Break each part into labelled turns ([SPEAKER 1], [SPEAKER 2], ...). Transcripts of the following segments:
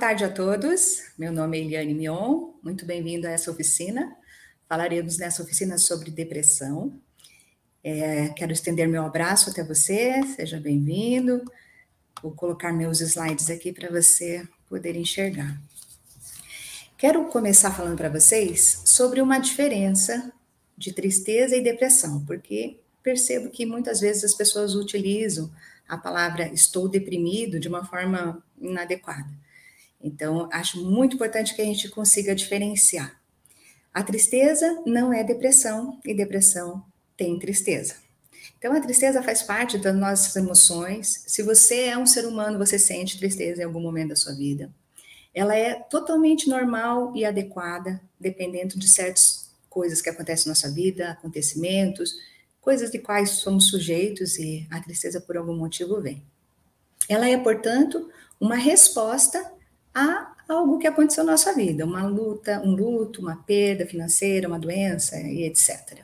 [SPEAKER 1] tarde a todos. Meu nome é Eliane Mion. Muito bem-vindo a essa oficina. Falaremos nessa oficina sobre depressão. É, quero estender meu abraço até você. Seja bem-vindo. Vou colocar meus slides aqui para você poder enxergar. Quero começar falando para vocês sobre uma diferença de tristeza e depressão, porque percebo que muitas vezes as pessoas utilizam a palavra estou deprimido de uma forma inadequada. Então, acho muito importante que a gente consiga diferenciar. A tristeza não é depressão e depressão tem tristeza. Então, a tristeza faz parte das nossas emoções. Se você é um ser humano, você sente tristeza em algum momento da sua vida. Ela é totalmente normal e adequada, dependendo de certas coisas que acontecem na nossa vida, acontecimentos, coisas de quais somos sujeitos e a tristeza por algum motivo vem. Ela é, portanto, uma resposta a algo que aconteceu na nossa vida, uma luta, um luto, uma perda financeira, uma doença e etc.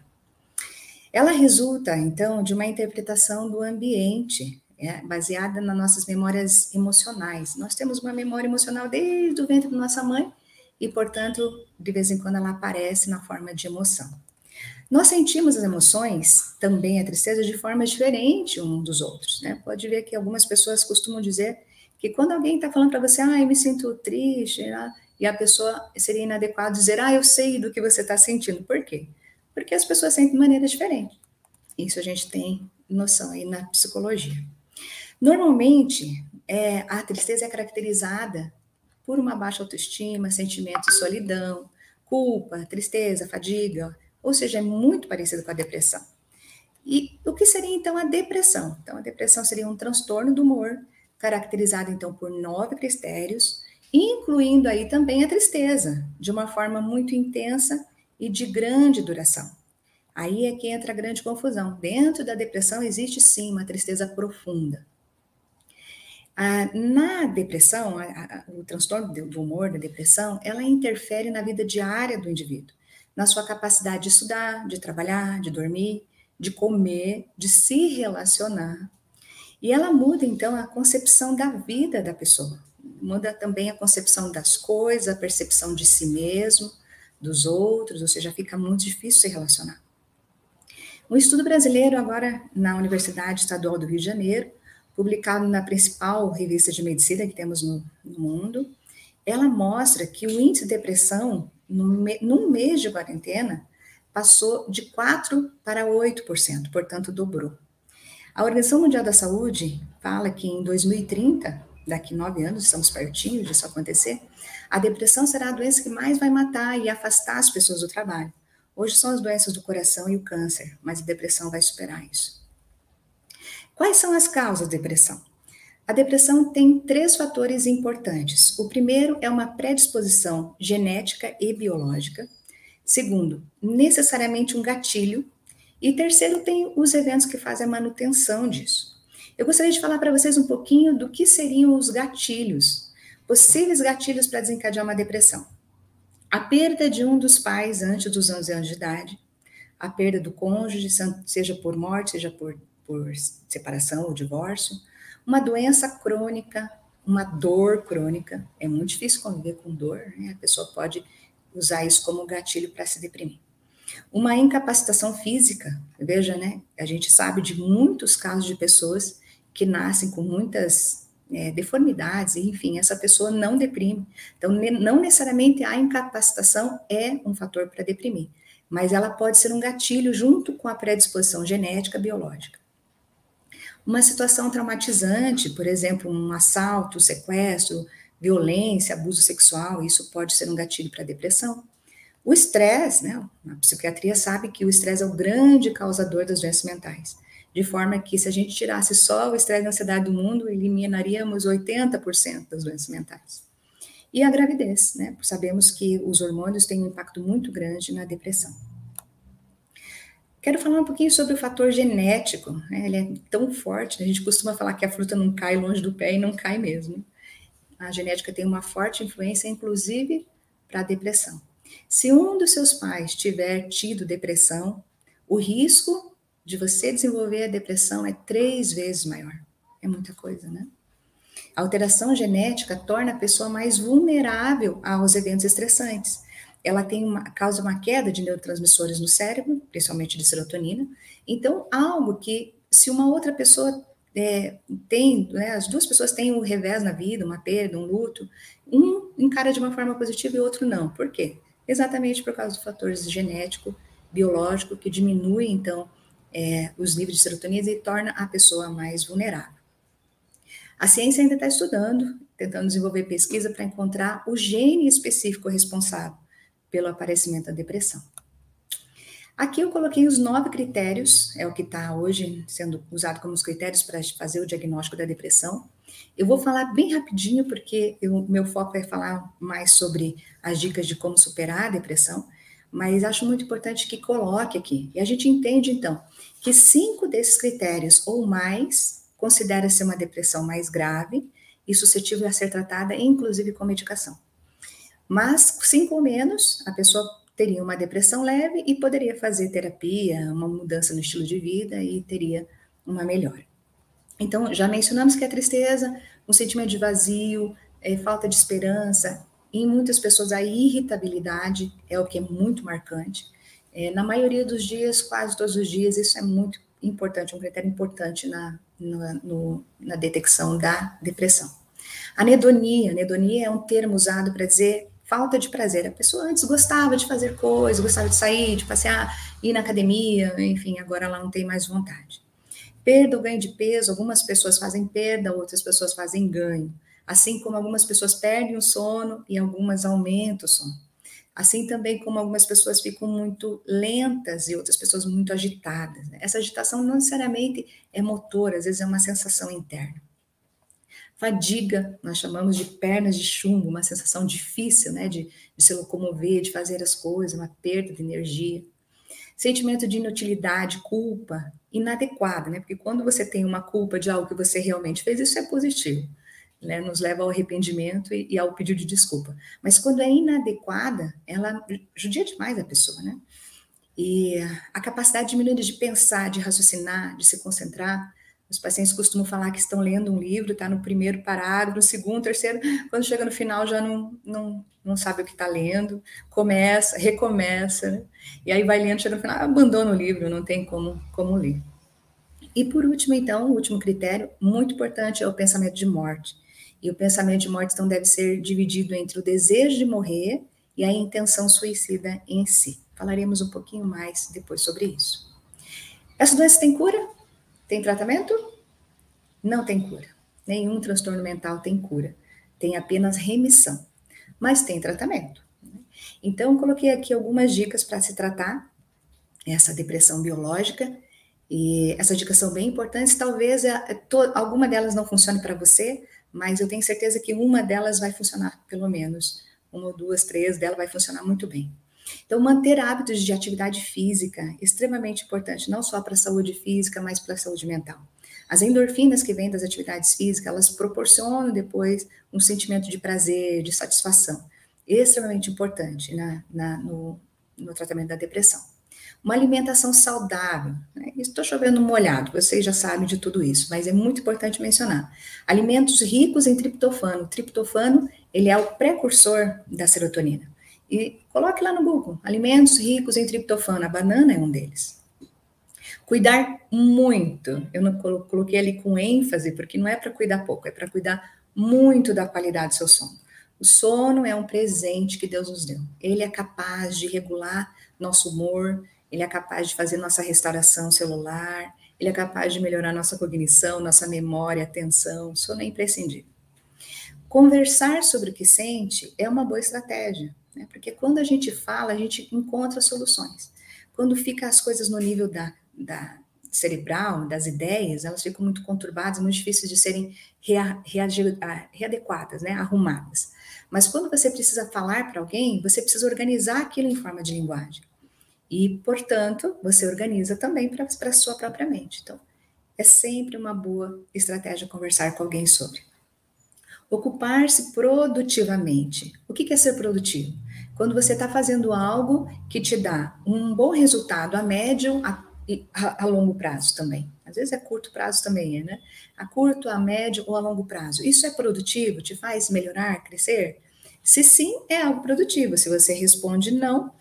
[SPEAKER 1] Ela resulta, então, de uma interpretação do ambiente, é, baseada nas nossas memórias emocionais. Nós temos uma memória emocional desde o ventre da nossa mãe e, portanto, de vez em quando ela aparece na forma de emoção. Nós sentimos as emoções, também a tristeza, de forma diferente um dos outros. Né? Pode ver que algumas pessoas costumam dizer que quando alguém está falando para você, ah, eu me sinto triste, né? e a pessoa seria inadequado dizer, ah, eu sei do que você está sentindo. Por quê? Porque as pessoas sentem de maneira diferente. Isso a gente tem noção aí na psicologia. Normalmente, é, a tristeza é caracterizada por uma baixa autoestima, sentimento de solidão, culpa, tristeza, fadiga, ou seja, é muito parecido com a depressão. E o que seria então a depressão? Então, a depressão seria um transtorno do humor caracterizado então por nove critérios, incluindo aí também a tristeza, de uma forma muito intensa e de grande duração. Aí é que entra a grande confusão. Dentro da depressão existe sim uma tristeza profunda. Ah, na depressão, a, a, o transtorno do humor da depressão, ela interfere na vida diária do indivíduo, na sua capacidade de estudar, de trabalhar, de dormir, de comer, de se relacionar, e ela muda, então, a concepção da vida da pessoa. Muda também a concepção das coisas, a percepção de si mesmo, dos outros, ou seja, fica muito difícil se relacionar. Um estudo brasileiro, agora na Universidade Estadual do Rio de Janeiro, publicado na principal revista de medicina que temos no, no mundo, ela mostra que o índice de depressão, num mês de quarentena, passou de 4% para 8%, portanto, dobrou. A Organização Mundial da Saúde fala que em 2030, daqui nove anos, estamos pertinho disso acontecer, a depressão será a doença que mais vai matar e afastar as pessoas do trabalho. Hoje são as doenças do coração e o câncer, mas a depressão vai superar isso. Quais são as causas da depressão? A depressão tem três fatores importantes. O primeiro é uma predisposição genética e biológica. Segundo, necessariamente um gatilho e terceiro, tem os eventos que fazem a manutenção disso. Eu gostaria de falar para vocês um pouquinho do que seriam os gatilhos, possíveis gatilhos para desencadear uma depressão. A perda de um dos pais antes dos 11 anos de idade, a perda do cônjuge, seja por morte, seja por, por separação ou divórcio, uma doença crônica, uma dor crônica. É muito difícil conviver com dor, né? A pessoa pode usar isso como gatilho para se deprimir. Uma incapacitação física, veja, né? A gente sabe de muitos casos de pessoas que nascem com muitas é, deformidades, enfim, essa pessoa não deprime. Então, não necessariamente a incapacitação é um fator para deprimir, mas ela pode ser um gatilho junto com a predisposição genética biológica. Uma situação traumatizante, por exemplo, um assalto, sequestro, violência, abuso sexual, isso pode ser um gatilho para depressão. O estresse, né, a psiquiatria sabe que o estresse é o grande causador das doenças mentais, de forma que se a gente tirasse só o estresse e a ansiedade do mundo, eliminaríamos 80% das doenças mentais. E a gravidez, né, sabemos que os hormônios têm um impacto muito grande na depressão. Quero falar um pouquinho sobre o fator genético, né, ele é tão forte, a gente costuma falar que a fruta não cai longe do pé e não cai mesmo. A genética tem uma forte influência, inclusive, para a depressão. Se um dos seus pais tiver tido depressão, o risco de você desenvolver a depressão é três vezes maior. É muita coisa, né? A alteração genética torna a pessoa mais vulnerável aos eventos estressantes. Ela tem uma, causa uma queda de neurotransmissores no cérebro, principalmente de serotonina. Então, algo que, se uma outra pessoa é, tem, né, as duas pessoas têm um revés na vida, uma perda, um luto, um encara de uma forma positiva e o outro não. Por quê? Exatamente por causa do fator genético, biológico, que diminui, então, é, os níveis de serotonina e torna a pessoa mais vulnerável. A ciência ainda está estudando, tentando desenvolver pesquisa para encontrar o gene específico responsável pelo aparecimento da depressão. Aqui eu coloquei os nove critérios, é o que está hoje sendo usado como os critérios para fazer o diagnóstico da depressão. Eu vou falar bem rapidinho, porque o meu foco é falar mais sobre as dicas de como superar a depressão, mas acho muito importante que coloque aqui. E a gente entende, então, que cinco desses critérios ou mais considera-se uma depressão mais grave e suscetível a ser tratada, inclusive com medicação. Mas cinco ou menos, a pessoa teria uma depressão leve e poderia fazer terapia, uma mudança no estilo de vida e teria uma melhora. Então, já mencionamos que a tristeza, um sentimento de vazio, é, falta de esperança, em muitas pessoas a irritabilidade é o que é muito marcante. É, na maioria dos dias, quase todos os dias, isso é muito importante, um critério importante na, na, no, na detecção da depressão. Anedonia, anedonia é um termo usado para dizer falta de prazer. A pessoa antes gostava de fazer coisas, gostava de sair, de passear, ir na academia, enfim, agora ela não tem mais vontade. Perda ou ganho de peso, algumas pessoas fazem perda, outras pessoas fazem ganho. Assim como algumas pessoas perdem o sono e algumas aumentam o sono. Assim também como algumas pessoas ficam muito lentas e outras pessoas muito agitadas. Né? Essa agitação não necessariamente é motora, às vezes é uma sensação interna. Fadiga, nós chamamos de pernas de chumbo, uma sensação difícil né, de, de se locomover, de fazer as coisas, uma perda de energia. Sentimento de inutilidade, culpa, inadequada, né? Porque quando você tem uma culpa de algo que você realmente fez, isso é positivo né, nos leva ao arrependimento e, e, ao pedido de desculpa. Mas quando é inadequada, ela judia demais a pessoa, né? E a capacidade diminuída de pensar, de raciocinar, de se concentrar. Os pacientes costumam falar que estão lendo um livro, está no primeiro parágrafo, no segundo, terceiro, quando chega no final já não, não, não sabe o que está lendo, começa, recomeça, né? E aí vai lendo, chega no final, abandona o livro, não tem como, como ler. E por último, então, o último critério, muito importante, é o pensamento de morte. E o pensamento de morte, então, deve ser dividido entre o desejo de morrer e a intenção suicida em si. Falaremos um pouquinho mais depois sobre isso. Essa doença tem cura? Tem tratamento? Não tem cura. Nenhum transtorno mental tem cura. Tem apenas remissão. Mas tem tratamento. Então, coloquei aqui algumas dicas para se tratar essa depressão biológica. E essas dicas são bem importantes. Talvez é, to, alguma delas não funcione para você, mas eu tenho certeza que uma delas vai funcionar, pelo menos. Uma duas, três dela vai funcionar muito bem. Então, manter hábitos de atividade física é extremamente importante, não só para a saúde física, mas para a saúde mental. As endorfinas que vêm das atividades físicas, elas proporcionam depois um sentimento de prazer, de satisfação. Extremamente importante na, na no, no tratamento da depressão. Uma alimentação saudável. Né? Estou chovendo molhado, vocês já sabem de tudo isso, mas é muito importante mencionar. Alimentos ricos em triptofano. O triptofano, ele é o precursor da serotonina. E coloque lá no Google, alimentos ricos em triptofano. A banana é um deles. Cuidar muito. Eu não coloquei ali com ênfase, porque não é para cuidar pouco, é para cuidar muito da qualidade do seu sono. O sono é um presente que Deus nos deu. Ele é capaz de regular nosso humor, ele é capaz de fazer nossa restauração celular, ele é capaz de melhorar nossa cognição, nossa memória, atenção, sono é imprescindível. Conversar sobre o que sente é uma boa estratégia, né? porque quando a gente fala, a gente encontra soluções. Quando fica as coisas no nível da, da cerebral, das ideias, elas ficam muito conturbadas, muito difíceis de serem rea, rea, readequadas, né? arrumadas. Mas quando você precisa falar para alguém, você precisa organizar aquilo em forma de linguagem. E, portanto, você organiza também para a sua própria mente. Então, é sempre uma boa estratégia conversar com alguém sobre. Ocupar-se produtivamente. O que é ser produtivo? Quando você está fazendo algo que te dá um bom resultado a médio a, a, a longo prazo também. Às vezes é curto prazo também, né? A curto, a médio ou a longo prazo. Isso é produtivo? Te faz melhorar, crescer? Se sim, é algo produtivo. Se você responde não,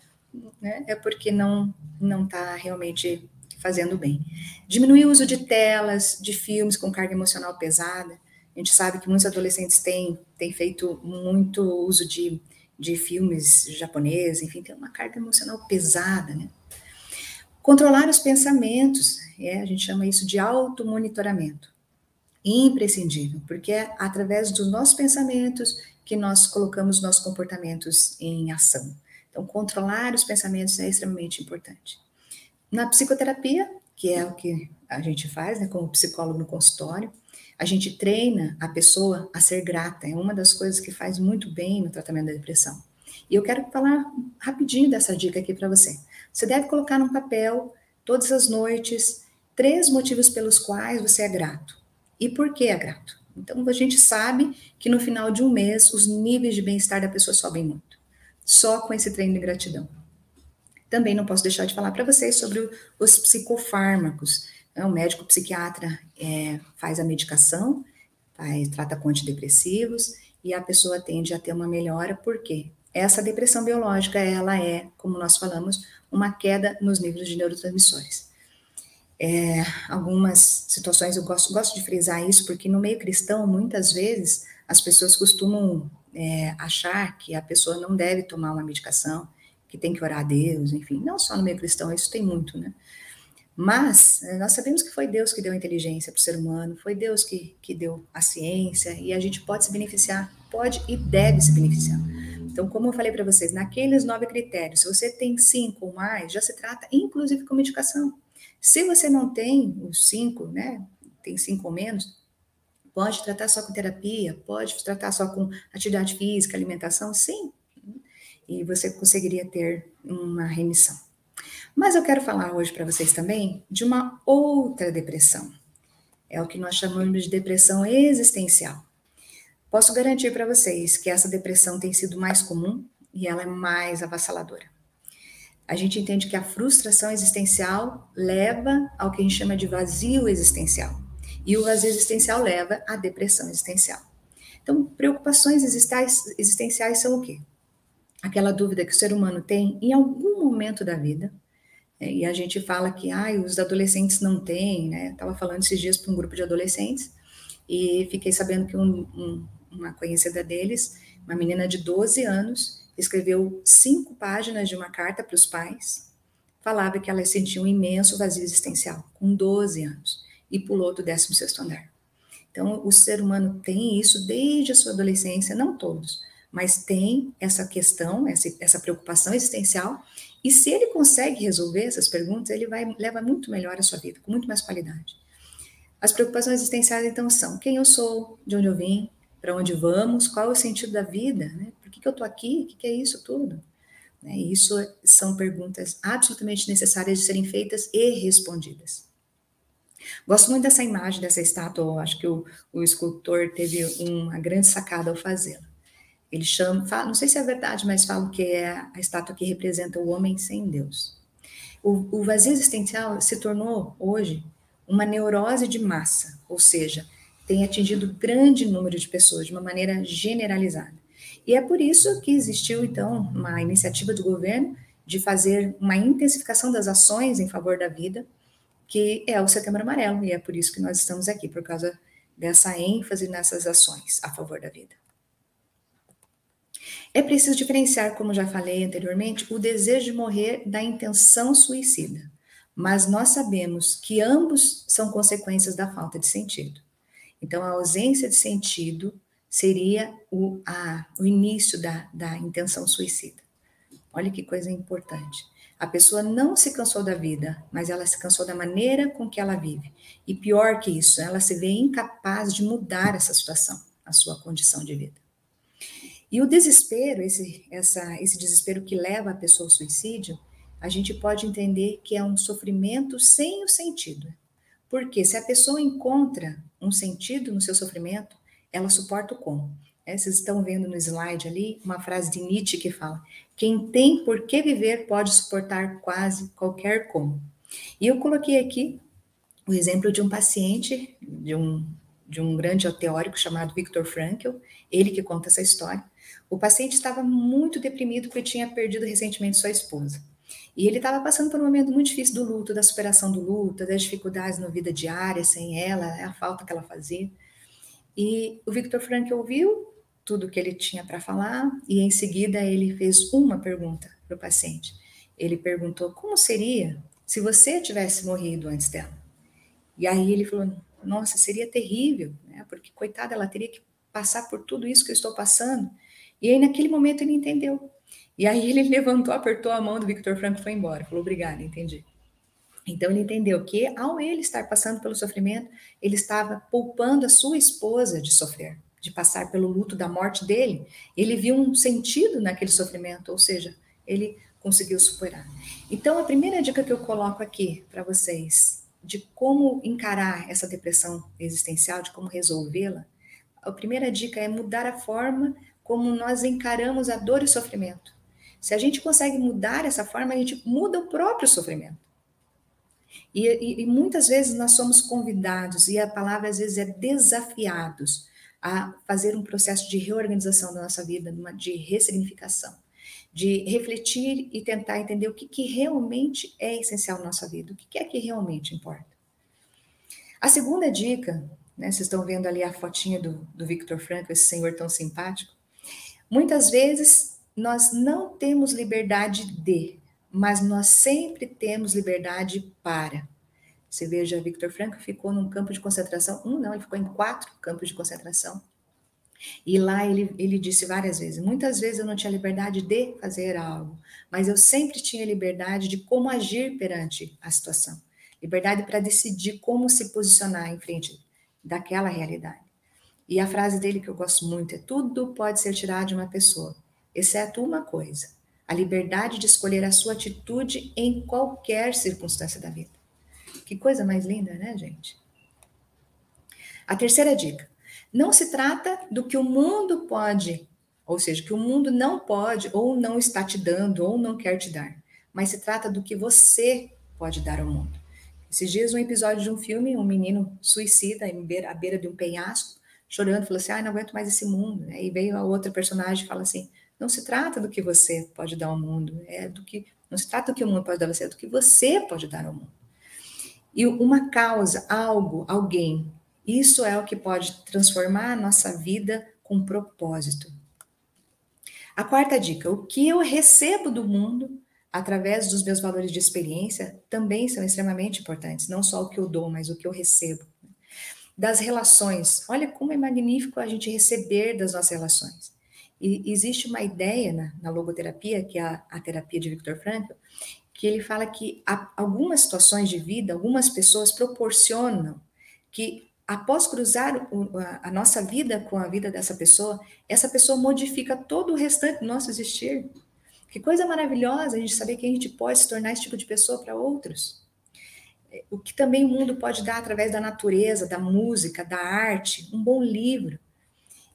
[SPEAKER 1] né, é porque não não está realmente fazendo bem. Diminuir o uso de telas, de filmes com carga emocional pesada. A gente sabe que muitos adolescentes têm, têm feito muito uso de, de filmes japoneses, enfim, tem uma carga emocional pesada, né? Controlar os pensamentos, é, a gente chama isso de automonitoramento. Imprescindível, porque é através dos nossos pensamentos que nós colocamos nossos comportamentos em ação. Então, controlar os pensamentos é extremamente importante. Na psicoterapia, que é o que a gente faz, né, como psicólogo no consultório, a gente treina a pessoa a ser grata. É uma das coisas que faz muito bem no tratamento da depressão. E eu quero falar rapidinho dessa dica aqui para você. Você deve colocar num papel, todas as noites, três motivos pelos quais você é grato. E por que é grato? Então, a gente sabe que no final de um mês, os níveis de bem-estar da pessoa sobem muito. Só com esse treino de gratidão. Também não posso deixar de falar para vocês sobre os psicofármacos. O médico psiquiatra é, faz a medicação, faz, trata com antidepressivos, e a pessoa tende a ter uma melhora, por quê? Essa depressão biológica, ela é, como nós falamos, uma queda nos níveis de neurotransmissores. É, algumas situações eu gosto, gosto de frisar isso, porque no meio cristão, muitas vezes, as pessoas costumam é, achar que a pessoa não deve tomar uma medicação, que tem que orar a Deus, enfim, não só no meio cristão, isso tem muito, né? Mas é, nós sabemos que foi Deus que deu a inteligência para o ser humano, foi Deus que, que deu a ciência, e a gente pode se beneficiar, pode e deve se beneficiar. Então, como eu falei para vocês, naqueles nove critérios, se você tem cinco ou mais, já se trata inclusive com medicação. Se você não tem os cinco, né, tem cinco ou menos, pode tratar só com terapia, pode tratar só com atividade física, alimentação, sim. E você conseguiria ter uma remissão. Mas eu quero falar hoje para vocês também de uma outra depressão. É o que nós chamamos de depressão existencial. Posso garantir para vocês que essa depressão tem sido mais comum e ela é mais avassaladora. A gente entende que a frustração existencial leva ao que a gente chama de vazio existencial. E o vazio existencial leva à depressão existencial. Então, preocupações existenciais são o quê? Aquela dúvida que o ser humano tem em algum momento da vida, né? e a gente fala que ah, os adolescentes não têm, né? Estava falando esses dias para um grupo de adolescentes e fiquei sabendo que um, um, uma conhecida deles, uma menina de 12 anos, escreveu cinco páginas de uma carta para os pais, falava que ela sentia um imenso vazio existencial, com 12 anos, e pulou do 16º andar. Então, o ser humano tem isso desde a sua adolescência, não todos, mas tem essa questão, essa, essa preocupação existencial, e se ele consegue resolver essas perguntas, ele vai leva muito melhor a sua vida, com muito mais qualidade. As preocupações existenciais, então, são quem eu sou, de onde eu vim, para onde vamos, qual é o sentido da vida, né? Por que, que eu estou aqui? O que, que é isso tudo? Né? Isso são perguntas absolutamente necessárias de serem feitas e respondidas. Gosto muito dessa imagem, dessa estátua, acho que o, o escultor teve uma grande sacada ao fazê-la. Ele chama, fala, não sei se é verdade, mas fala que é a estátua que representa o homem sem Deus. O, o vazio existencial se tornou, hoje, uma neurose de massa, ou seja, tem atingido grande número de pessoas de uma maneira generalizada. E é por isso que existiu, então, uma iniciativa do governo de fazer uma intensificação das ações em favor da vida, que é o Setembro Amarelo, e é por isso que nós estamos aqui, por causa dessa ênfase nessas ações a favor da vida. É preciso diferenciar, como já falei anteriormente, o desejo de morrer da intenção suicida, mas nós sabemos que ambos são consequências da falta de sentido. Então, a ausência de sentido seria o, a, o início da, da intenção suicida. Olha que coisa importante. A pessoa não se cansou da vida, mas ela se cansou da maneira com que ela vive. E pior que isso, ela se vê incapaz de mudar essa situação, a sua condição de vida. E o desespero, esse, essa, esse desespero que leva a pessoa ao suicídio, a gente pode entender que é um sofrimento sem o sentido. Porque se a pessoa encontra um sentido no seu sofrimento, ela suporta o como. É, vocês estão vendo no slide ali uma frase de Nietzsche que fala: quem tem por que viver pode suportar quase qualquer como. E eu coloquei aqui o exemplo de um paciente, de um, de um grande teórico chamado Viktor Frankl, ele que conta essa história. O paciente estava muito deprimido porque tinha perdido recentemente sua esposa. E ele estava passando por um momento muito difícil do luto, da superação do luto, das dificuldades na vida diária sem ela, a falta que ela fazia. E o Victor Frankl ouviu tudo que ele tinha para falar e em seguida ele fez uma pergunta para o paciente. Ele perguntou como seria se você tivesse morrido antes dela. E aí ele falou: Nossa, seria terrível, né? Porque coitada, ela teria que passar por tudo isso que eu estou passando. E aí naquele momento ele entendeu. E aí ele levantou, apertou a mão do Victor Franco e foi embora. Falou: Obrigada, entendi. Então ele entendeu que ao ele estar passando pelo sofrimento, ele estava poupando a sua esposa de sofrer, de passar pelo luto da morte dele. Ele viu um sentido naquele sofrimento, ou seja, ele conseguiu superar. Então, a primeira dica que eu coloco aqui para vocês de como encarar essa depressão existencial, de como resolvê-la, a primeira dica é mudar a forma como nós encaramos a dor e o sofrimento. Se a gente consegue mudar essa forma, a gente muda o próprio sofrimento. E, e, e, muitas vezes nós somos convidados, e a palavra às vezes é desafiados, a fazer um processo de reorganização da nossa vida, de ressignificação de refletir e tentar entender o que, que realmente é essencial na nossa vida, o que, que é que realmente importa. A segunda dica, né, vocês estão vendo ali a fotinha do, do Victor Frankl, esse senhor tão simpático. Muitas vezes nós não temos liberdade de, mas nós sempre temos liberdade para. Você veja, Victor Frankl ficou num campo de concentração, um não, ele ficou em quatro campos de concentração e lá ele, ele disse várias vezes: muitas vezes eu não tinha liberdade de fazer algo, mas eu sempre tinha liberdade de como agir perante a situação. Liberdade para decidir como se posicionar em frente daquela realidade. E a frase dele que eu gosto muito é: tudo pode ser tirado de uma pessoa, exceto uma coisa: a liberdade de escolher a sua atitude em qualquer circunstância da vida. Que coisa mais linda, né, gente? A terceira dica: não se trata do que o mundo pode, ou seja, que o mundo não pode, ou não está te dando, ou não quer te dar, mas se trata do que você pode dar ao mundo. Esses dias, um episódio de um filme, um menino suicida à beira de um penhasco, chorando, falou assim: ah, não aguento mais esse mundo. E veio a outra personagem e fala assim: não se trata do que você pode dar ao mundo, é do que não se trata do que o mundo pode dar a você, é do que você pode dar ao mundo. E uma causa, algo, alguém isso é o que pode transformar a nossa vida com propósito. A quarta dica: o que eu recebo do mundo através dos meus valores de experiência também são extremamente importantes, não só o que eu dou, mas o que eu recebo. Das relações, olha como é magnífico a gente receber das nossas relações. E existe uma ideia na, na logoterapia, que é a, a terapia de Viktor Frankl, que ele fala que algumas situações de vida, algumas pessoas proporcionam que após cruzar a nossa vida com a vida dessa pessoa, essa pessoa modifica todo o restante do nosso existir. Que coisa maravilhosa a gente saber que a gente pode se tornar esse tipo de pessoa para outros. O que também o mundo pode dar através da natureza, da música, da arte, um bom livro.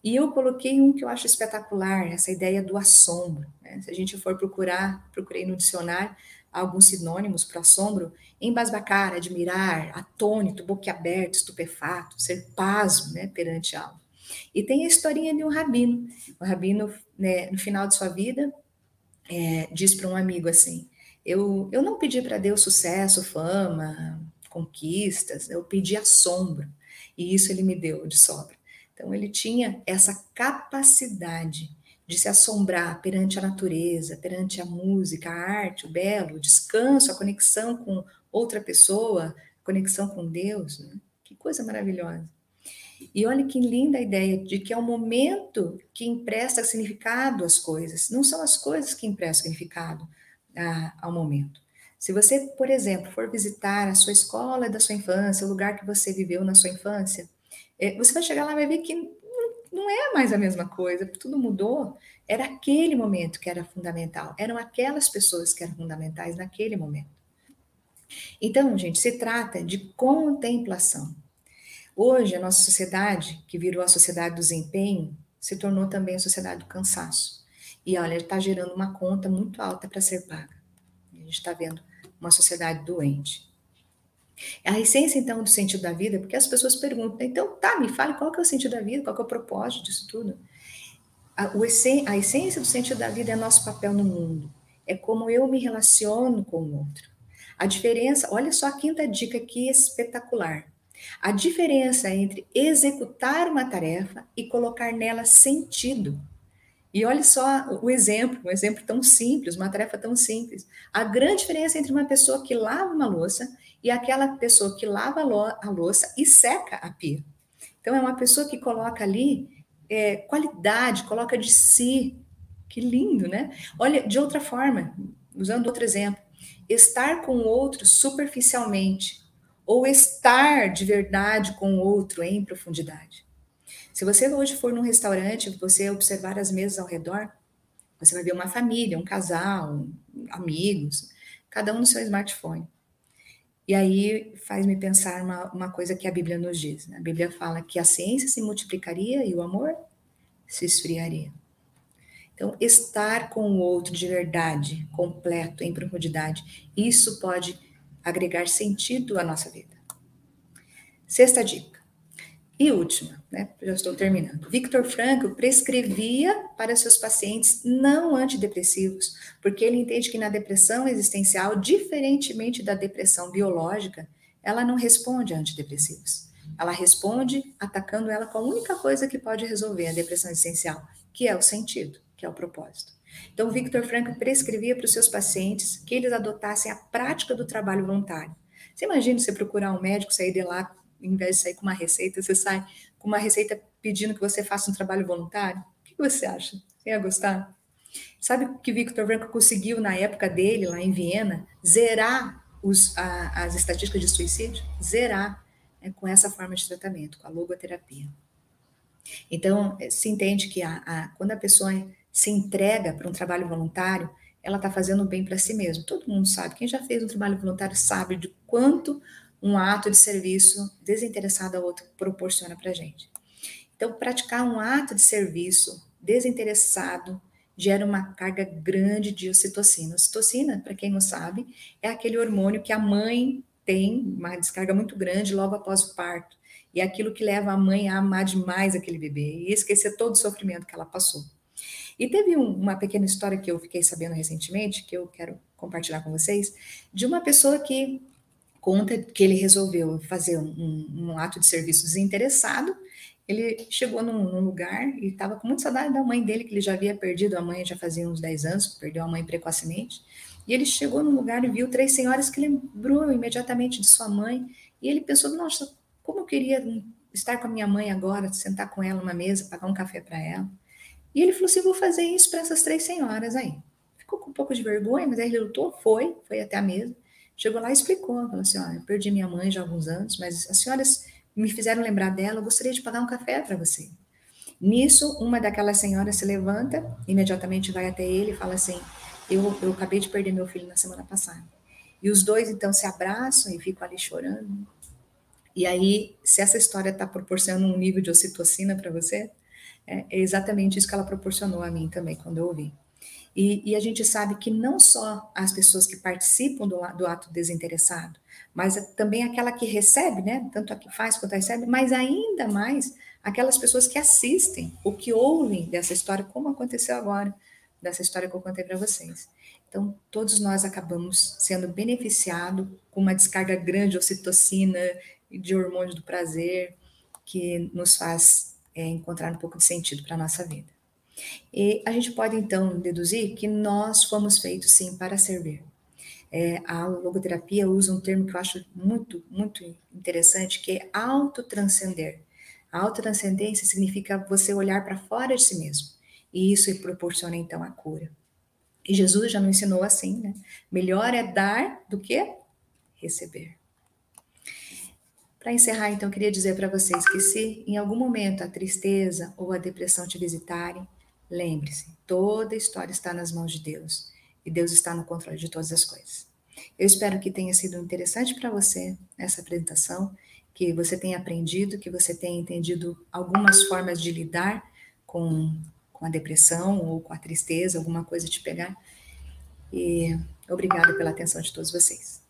[SPEAKER 1] E eu coloquei um que eu acho espetacular, essa ideia do assombro. Né? Se a gente for procurar, procurei no dicionário, alguns sinônimos para assombro, embasbacar, admirar, atônito, boquiaberto, estupefato, ser pasmo né, perante algo. E tem a historinha de um rabino. O rabino, né, no final de sua vida, é, diz para um amigo assim: eu, eu não pedi para Deus sucesso, fama, conquistas, eu pedi assombro, e isso ele me deu de sobra. Então, ele tinha essa capacidade de se assombrar perante a natureza, perante a música, a arte, o belo, o descanso, a conexão com outra pessoa, conexão com Deus. Né? Que coisa maravilhosa. E olha que linda a ideia de que é o momento que empresta significado às coisas, não são as coisas que emprestam significado ao momento. Se você, por exemplo, for visitar a sua escola da sua infância, o lugar que você viveu na sua infância, é, você vai chegar lá e vai ver que não é mais a mesma coisa, tudo mudou. Era aquele momento que era fundamental, eram aquelas pessoas que eram fundamentais naquele momento. Então, gente, se trata de contemplação. Hoje, a nossa sociedade, que virou a sociedade do desempenho, se tornou também a sociedade do cansaço. E olha, está gerando uma conta muito alta para ser paga. A gente está vendo uma sociedade doente. A essência, então, do sentido da vida, porque as pessoas perguntam, então, tá, me fale qual que é o sentido da vida, qual que é o propósito disso tudo. A, o a essência do sentido da vida é nosso papel no mundo, é como eu me relaciono com o outro. A diferença, olha só a quinta dica aqui espetacular. A diferença entre executar uma tarefa e colocar nela sentido. E olha só o exemplo, um exemplo tão simples, uma tarefa tão simples. A grande diferença entre uma pessoa que lava uma louça e aquela pessoa que lava a louça e seca a pia. Então, é uma pessoa que coloca ali é, qualidade, coloca de si. Que lindo, né? Olha, de outra forma, usando outro exemplo, estar com o outro superficialmente ou estar de verdade com o outro em profundidade. Se você hoje for num restaurante, você observar as mesas ao redor, você vai ver uma família, um casal, amigos, cada um no seu smartphone. E aí faz-me pensar uma, uma coisa que a Bíblia nos diz. Né? A Bíblia fala que a ciência se multiplicaria e o amor se esfriaria. Então, estar com o outro de verdade, completo, em profundidade, isso pode agregar sentido à nossa vida. Sexta dica. E última, né? Já estou terminando. Victor Frankl prescrevia para seus pacientes não antidepressivos, porque ele entende que na depressão existencial, diferentemente da depressão biológica, ela não responde a antidepressivos. Ela responde atacando ela com a única coisa que pode resolver a depressão existencial, que é o sentido, que é o propósito. Então, Victor Frankl prescrevia para os seus pacientes que eles adotassem a prática do trabalho voluntário. Você imagina você procurar um médico, sair de lá em vez de sair com uma receita, você sai com uma receita pedindo que você faça um trabalho voluntário? O que você acha? Você ia gostar? Sabe o que Victor Frankl conseguiu na época dele, lá em Viena? Zerar os, a, as estatísticas de suicídio? Zerar né, com essa forma de tratamento, com a logoterapia. Então, se entende que a, a, quando a pessoa se entrega para um trabalho voluntário, ela está fazendo bem para si mesmo. Todo mundo sabe, quem já fez um trabalho voluntário sabe de quanto um ato de serviço desinteressado ao outro proporciona para a gente. Então, praticar um ato de serviço desinteressado gera uma carga grande de ocitocina. Ocitocina, para quem não sabe, é aquele hormônio que a mãe tem uma descarga muito grande logo após o parto. E é aquilo que leva a mãe a amar demais aquele bebê e esquecer todo o sofrimento que ela passou. E teve um, uma pequena história que eu fiquei sabendo recentemente, que eu quero compartilhar com vocês, de uma pessoa que conta que ele resolveu fazer um, um ato de serviço desinteressado. Ele chegou num, num lugar e estava com muita saudade da mãe dele, que ele já havia perdido a mãe já fazia uns 10 anos, perdeu a mãe precocemente. E ele chegou num lugar e viu três senhoras que lembrou imediatamente de sua mãe. E ele pensou: nossa, como eu queria estar com a minha mãe agora, sentar com ela numa mesa, pagar um café para ela. E ele falou assim: vou fazer isso para essas três senhoras aí. Ficou com um pouco de vergonha, mas aí ele lutou, foi, foi até a mesa. Chegou lá e explicou, falou assim, olha, eu perdi minha mãe já há alguns anos, mas as senhoras me fizeram lembrar dela, eu gostaria de pagar um café para você. Nisso, uma daquelas senhoras se levanta, imediatamente vai até ele e fala assim, eu, eu acabei de perder meu filho na semana passada. E os dois, então, se abraçam e ficam ali chorando. E aí, se essa história está proporcionando um nível de ocitocina para você, é, é exatamente isso que ela proporcionou a mim também, quando eu ouvi. E, e, a gente sabe que não só as pessoas que participam do, do ato desinteressado, mas também aquela que recebe, né? Tanto a que faz quanto a recebe, mas ainda mais aquelas pessoas que assistem, ou que ouvem dessa história, como aconteceu agora, dessa história que eu contei para vocês. Então, todos nós acabamos sendo beneficiados com uma descarga grande de ocitocina e de hormônio do prazer, que nos faz é, encontrar um pouco de sentido para a nossa vida. E a gente pode então deduzir que nós fomos feitos sim para servir. É, a logoterapia usa um termo que eu acho muito, muito interessante, que é autotranscender. A autotranscendência significa você olhar para fora de si mesmo. E isso proporciona então a cura. E Jesus já nos ensinou assim, né? Melhor é dar do que receber. Para encerrar, então, queria dizer para vocês que se em algum momento a tristeza ou a depressão te visitarem, Lembre-se, toda história está nas mãos de Deus e Deus está no controle de todas as coisas. Eu espero que tenha sido interessante para você essa apresentação, que você tenha aprendido, que você tenha entendido algumas formas de lidar com, com a depressão ou com a tristeza, alguma coisa te pegar. E obrigada pela atenção de todos vocês.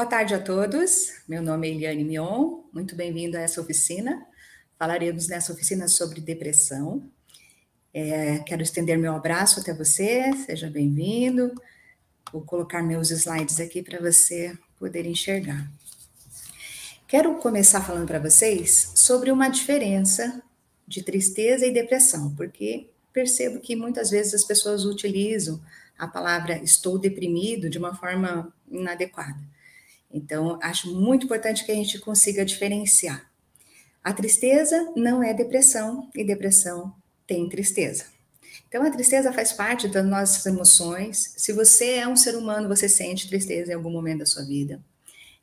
[SPEAKER 1] Boa tarde a todos. Meu nome é Eliane Mion. Muito bem-vindo a essa oficina. Falaremos nessa oficina sobre depressão. É, quero estender meu abraço até você. Seja bem-vindo. Vou colocar meus slides aqui para você poder enxergar. Quero começar falando para vocês sobre uma diferença de tristeza e depressão, porque percebo que muitas vezes as pessoas utilizam a palavra estou deprimido de uma forma inadequada. Então, acho muito importante que a gente consiga diferenciar. A tristeza não é depressão e depressão tem tristeza. Então, a tristeza faz parte das nossas emoções. Se você é um ser humano, você sente tristeza em algum momento da sua vida.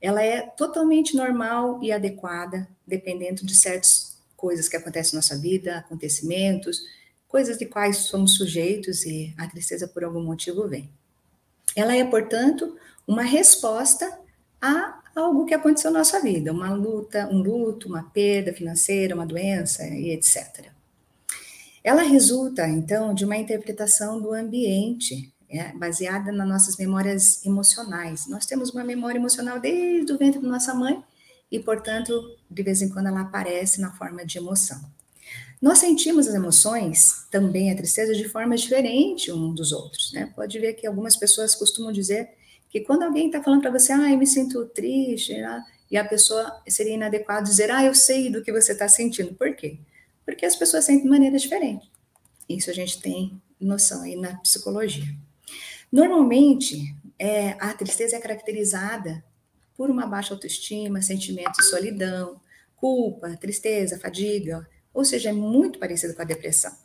[SPEAKER 1] Ela é totalmente normal e adequada, dependendo de certas coisas que acontecem na nossa vida, acontecimentos, coisas de quais somos sujeitos e a tristeza por algum motivo vem. Ela é, portanto, uma resposta a algo que aconteceu na nossa vida, uma luta, um luto, uma perda financeira, uma doença e etc. Ela resulta, então, de uma interpretação do ambiente, é, baseada nas nossas memórias emocionais. Nós temos uma memória emocional desde o ventre da nossa mãe e, portanto, de vez em quando ela aparece na forma de emoção. Nós sentimos as emoções, também a tristeza, de forma diferente um dos outros. Né? Pode ver que algumas pessoas costumam dizer que quando alguém está falando para você, ah, eu me sinto triste, né? e a pessoa seria inadequado dizer, ah, eu sei do que você está sentindo. Por quê? Porque as pessoas sentem de maneira diferente. Isso a gente tem noção aí na psicologia. Normalmente, é, a tristeza é caracterizada por uma baixa autoestima, sentimento de solidão, culpa, tristeza, fadiga, ou seja, é muito parecido com a depressão.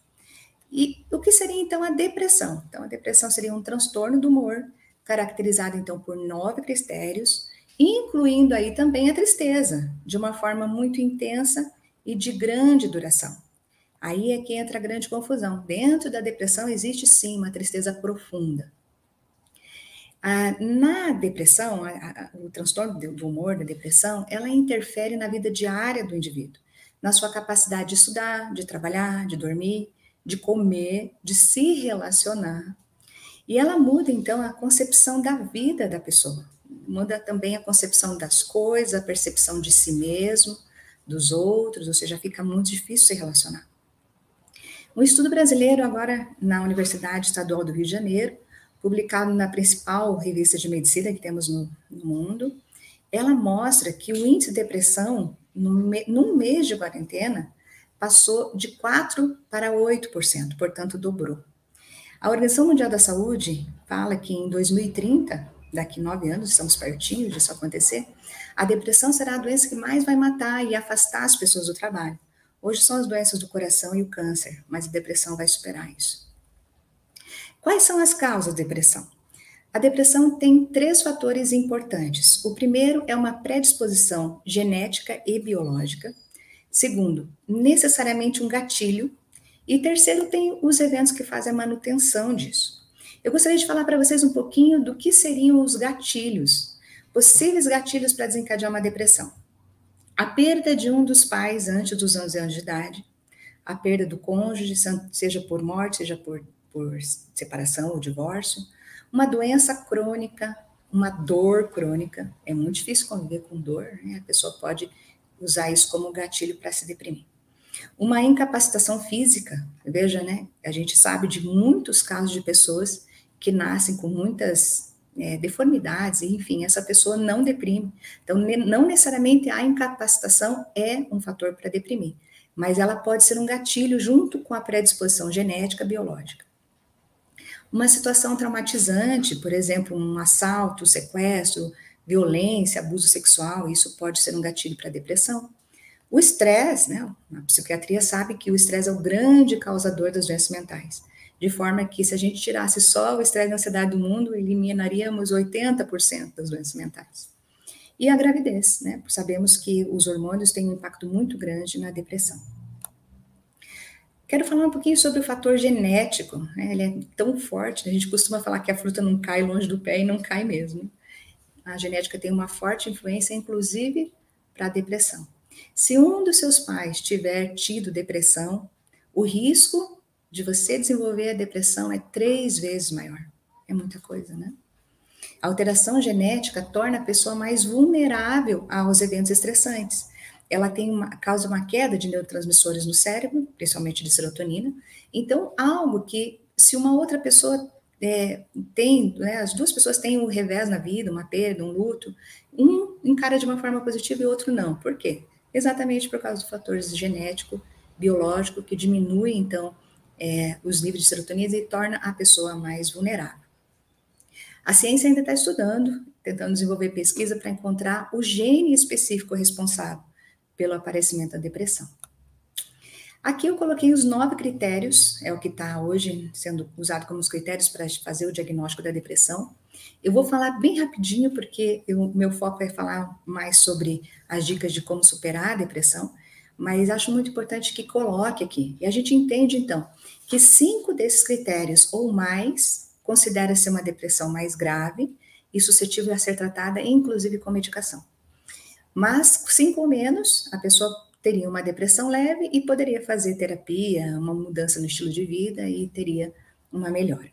[SPEAKER 1] E o que seria então a depressão? Então, a depressão seria um transtorno do humor caracterizado então por nove critérios, incluindo aí também a tristeza, de uma forma muito intensa e de grande duração. Aí é que entra a grande confusão. Dentro da depressão existe sim uma tristeza profunda. Ah, na depressão, a, a, o transtorno do humor da depressão, ela interfere na vida diária do indivíduo, na sua capacidade de estudar, de trabalhar, de dormir, de comer, de se relacionar, e ela muda, então, a concepção da vida da pessoa. Muda também a concepção das coisas, a percepção de si mesmo, dos outros, ou seja, fica muito difícil se relacionar. Um estudo brasileiro, agora na Universidade Estadual do Rio de Janeiro, publicado na principal revista de medicina que temos no, no mundo, ela mostra que o índice de depressão, num mês de quarentena, passou de 4% para 8%, portanto, dobrou. A Organização Mundial da Saúde fala que em 2030, daqui nove anos, estamos pertinho disso acontecer, a depressão será a doença que mais vai matar e afastar as pessoas do trabalho. Hoje são as doenças do coração e o câncer, mas a depressão vai superar isso. Quais são as causas da depressão? A depressão tem três fatores importantes. O primeiro é uma predisposição genética e biológica. Segundo, necessariamente um gatilho e terceiro, tem os eventos que fazem a manutenção disso. Eu gostaria de falar para vocês um pouquinho do que seriam os gatilhos, possíveis gatilhos para desencadear uma depressão. A perda de um dos pais antes dos 11 anos de idade, a perda do cônjuge, seja por morte, seja por, por separação ou divórcio, uma doença crônica, uma dor crônica. É muito difícil conviver com dor, né? A pessoa pode usar isso como gatilho para se deprimir. Uma incapacitação física, veja, né? A gente sabe de muitos casos de pessoas que nascem com muitas é, deformidades, enfim, essa pessoa não deprime. Então, não necessariamente a incapacitação é um fator para deprimir, mas ela pode ser um gatilho junto com a predisposição genética biológica. Uma situação traumatizante, por exemplo, um assalto, sequestro, violência, abuso sexual, isso pode ser um gatilho para depressão. O estresse, né? A psiquiatria sabe que o estresse é o grande causador das doenças mentais. De forma que, se a gente tirasse só o estresse e a ansiedade do mundo, eliminaríamos 80% das doenças mentais. E a gravidez, né? Sabemos que os hormônios têm um impacto muito grande na depressão. Quero falar um pouquinho sobre o fator genético. Né? Ele é tão forte, a gente costuma falar que a fruta não cai longe do pé e não cai mesmo. A genética tem uma forte influência, inclusive, para a depressão. Se um dos seus pais tiver tido depressão, o risco de você desenvolver a depressão é três vezes maior. É muita coisa, né? A alteração genética torna a pessoa mais vulnerável aos eventos estressantes. Ela tem uma, causa uma queda de neurotransmissores no cérebro, principalmente de serotonina. Então, algo que, se uma outra pessoa é, tem, né, as duas pessoas têm um revés na vida, uma perda, um luto, um encara de uma forma positiva e outro não. Por quê? Exatamente por causa do fator genético, biológico, que diminui, então, é, os níveis de serotonina e torna a pessoa mais vulnerável. A ciência ainda está estudando, tentando desenvolver pesquisa para encontrar o gene específico responsável pelo aparecimento da depressão. Aqui eu coloquei os nove critérios, é o que está hoje sendo usado como os critérios para fazer o diagnóstico da depressão. Eu vou falar bem rapidinho, porque o meu foco é falar mais sobre as dicas de como superar a depressão, mas acho muito importante que coloque aqui. E a gente entende, então, que cinco desses critérios ou mais considera-se uma depressão mais grave e suscetível a ser tratada, inclusive com medicação. Mas cinco ou menos, a pessoa teria uma depressão leve e poderia fazer terapia, uma mudança no estilo de vida e teria uma melhora.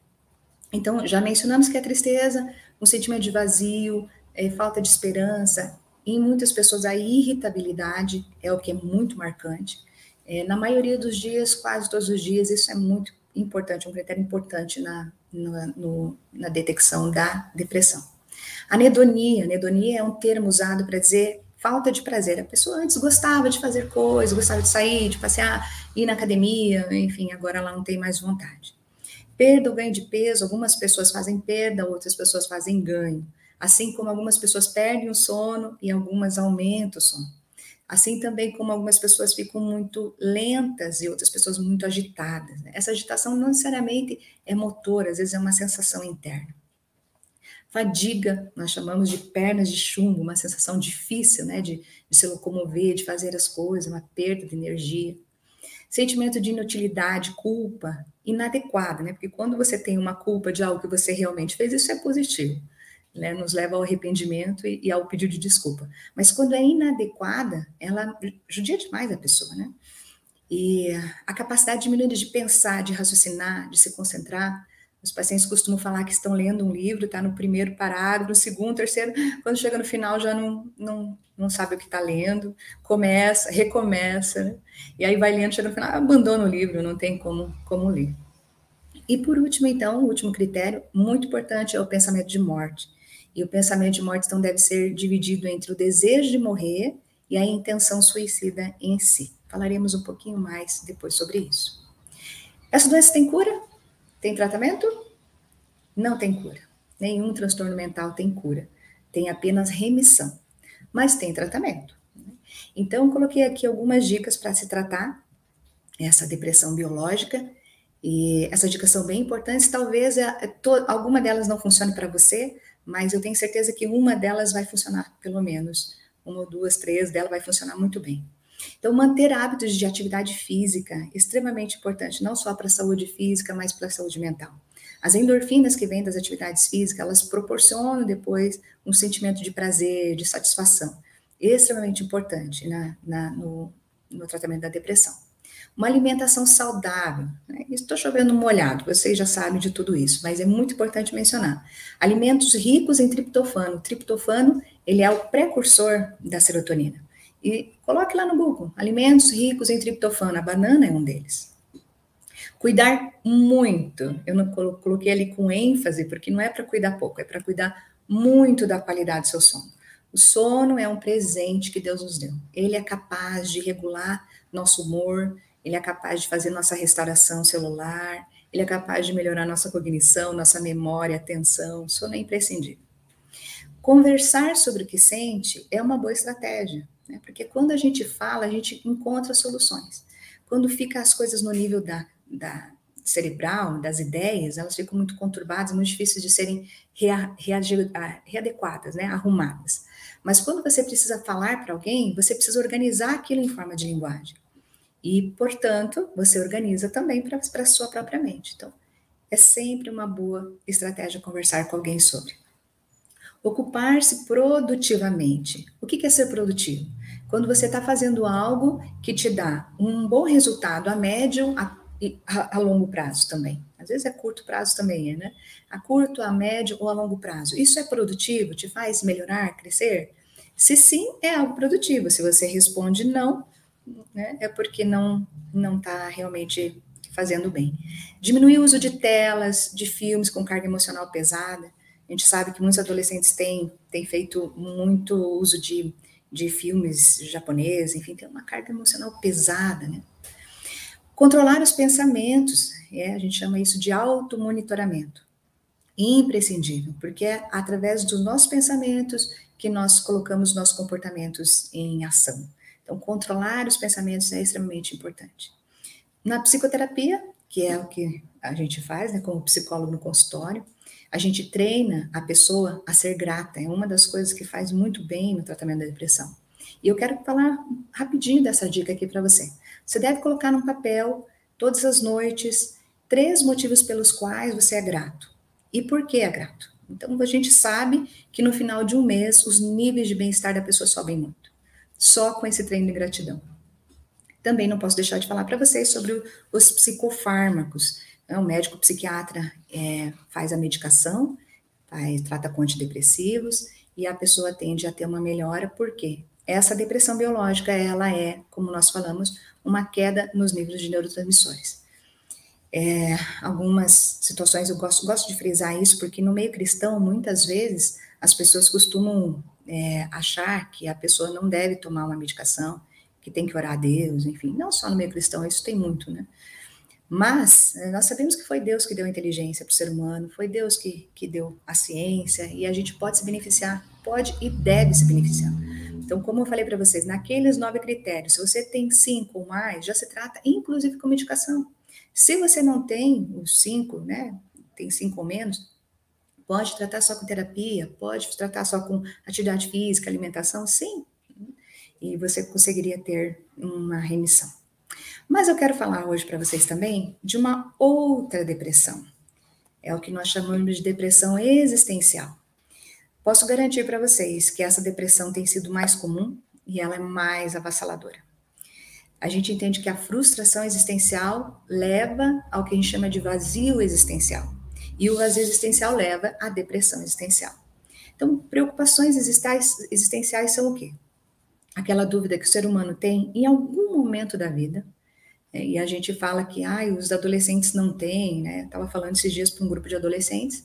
[SPEAKER 1] Então, já mencionamos que a tristeza, um sentimento de vazio, é, falta de esperança, em muitas pessoas a irritabilidade é o que é muito marcante. É, na maioria dos dias, quase todos os dias, isso é muito importante, um critério importante na, na, no, na detecção da depressão. Anedonia, anedonia é um termo usado para dizer falta de prazer. A pessoa antes gostava de fazer coisas, gostava de sair, de passear, ir na academia, enfim, agora ela não tem mais vontade. Perda ou ganho de peso, algumas pessoas fazem perda, outras pessoas fazem ganho. Assim como algumas pessoas perdem o sono e algumas aumentam o sono. Assim também como algumas pessoas ficam muito lentas e outras pessoas muito agitadas. Né? Essa agitação não necessariamente é motora, às vezes é uma sensação interna. Fadiga, nós chamamos de pernas de chumbo, uma sensação difícil né, de, de se locomover, de fazer as coisas, uma perda de energia. Sentimento de inutilidade, culpa, inadequada, né? Porque quando você tem uma culpa de algo que você realmente fez, isso é positivo né, nos leva ao arrependimento e, e, ao pedido de desculpa. Mas quando é inadequada, ela judia demais a pessoa, né? E a capacidade diminuída de pensar, de raciocinar, de se concentrar. Os pacientes costumam falar que estão lendo um livro, está no primeiro parágrafo, no segundo, terceiro, quando chega no final já não, não, não sabe o que está lendo, começa, recomeça, né? e aí vai lendo, chega no final, abandona o livro, não tem como, como ler. E por último, então, o último critério, muito importante, é o pensamento de morte. E o pensamento de morte, então, deve ser dividido entre o desejo de morrer e a intenção suicida em si. Falaremos um pouquinho mais depois sobre isso. Essa doença tem cura? Tem tratamento? Não tem cura. Nenhum transtorno mental tem cura. Tem apenas remissão. Mas tem tratamento. Então, coloquei aqui algumas dicas para se tratar essa depressão biológica. E essas dicas são bem importantes. Talvez é, to, alguma delas não funcione para você, mas eu tenho certeza que uma delas vai funcionar, pelo menos. Uma duas, três delas vai funcionar muito bem. Então, manter hábitos de atividade física extremamente importante, não só para a saúde física, mas para a saúde mental. As endorfinas que vêm das atividades físicas, elas proporcionam depois um sentimento de prazer, de satisfação. Extremamente importante na, na no, no tratamento da depressão uma alimentação saudável. Né? Estou chovendo molhado, vocês já sabem de tudo isso, mas é muito importante mencionar. Alimentos ricos em triptofano. O triptofano, ele é o precursor da serotonina. E coloque lá no Google, alimentos ricos em triptofano, a banana é um deles. Cuidar muito, eu não coloquei ali com ênfase, porque não é para cuidar pouco, é para cuidar muito da qualidade do seu sono. O sono é um presente que Deus nos deu. Ele é capaz de regular nosso humor, ele é capaz de fazer nossa restauração celular, ele é capaz de melhorar nossa cognição, nossa memória, atenção, sono é imprescindível. Conversar sobre o que sente é uma boa estratégia, né? porque quando a gente fala, a gente encontra soluções. Quando fica as coisas no nível da, da cerebral, das ideias, elas ficam muito conturbadas, muito difíceis de serem rea, rea, readequadas, né? arrumadas. Mas quando você precisa falar para alguém, você precisa organizar aquilo em forma de linguagem. E, portanto, você organiza também para a sua própria mente. Então, é sempre uma boa estratégia conversar com alguém sobre. Ocupar-se produtivamente. O que é ser produtivo? Quando você está fazendo algo que te dá um bom resultado a médio a, a, longo prazo também. Às vezes é curto prazo também, né? A curto, a médio ou a longo prazo. Isso é produtivo? Te faz melhorar, crescer? Se sim, é algo produtivo. Se você responde não, né, é porque não não está realmente fazendo bem. Diminuir o uso de telas, de filmes com carga emocional pesada. A gente sabe que muitos adolescentes têm, têm feito muito uso de, de filmes japoneses, enfim, tem uma carga emocional pesada, né? Controlar os pensamentos, é, a gente chama isso de automonitoramento. Imprescindível, porque é através dos nossos pensamentos que nós colocamos nossos comportamentos em ação. Então, controlar os pensamentos é extremamente importante. Na psicoterapia, que é o que a gente faz, né, como psicólogo no consultório, a gente treina a pessoa a ser grata. É uma das coisas que faz muito bem no tratamento da depressão. E eu quero falar rapidinho dessa dica aqui para você. Você deve colocar num papel, todas as noites, três motivos pelos quais você é grato. E por que é grato? Então, a gente sabe que no final de um mês, os níveis de bem-estar da pessoa sobem muito. Só com esse treino de gratidão. Também não posso deixar de falar para vocês sobre os psicofármacos. O médico psiquiatra é, faz a medicação, faz, trata com antidepressivos, e a pessoa tende a ter uma melhora, por quê? Essa depressão biológica, ela é, como nós falamos, uma queda nos níveis de neurotransmissores. É, algumas situações eu gosto, gosto de frisar isso, porque no meio cristão, muitas vezes, as pessoas costumam é, achar que a pessoa não deve tomar uma medicação, que tem que orar a Deus, enfim, não só no meio cristão, isso tem muito, né? Mas é, nós sabemos que foi Deus que deu a inteligência para o ser humano, foi Deus que, que deu a ciência, e a gente pode se beneficiar, pode e deve se beneficiar. Então, como eu falei para vocês, naqueles nove critérios, se você tem cinco ou mais, já se trata inclusive com medicação. Se você não tem os cinco, né, tem cinco ou menos, pode tratar só com terapia, pode tratar só com atividade física, alimentação, sim. E você conseguiria ter uma remissão. Mas eu quero falar hoje para vocês também de uma outra depressão. É o que nós chamamos de depressão existencial. Posso garantir para vocês que essa depressão tem sido mais comum e ela é mais avassaladora. A gente entende que a frustração existencial leva ao que a gente chama de vazio existencial. E o vazio existencial leva à depressão existencial. Então, preocupações existenciais são o quê? Aquela dúvida que o ser humano tem em algum momento da vida? E a gente fala que ah, os adolescentes não têm, né? Estava falando esses dias para um grupo de adolescentes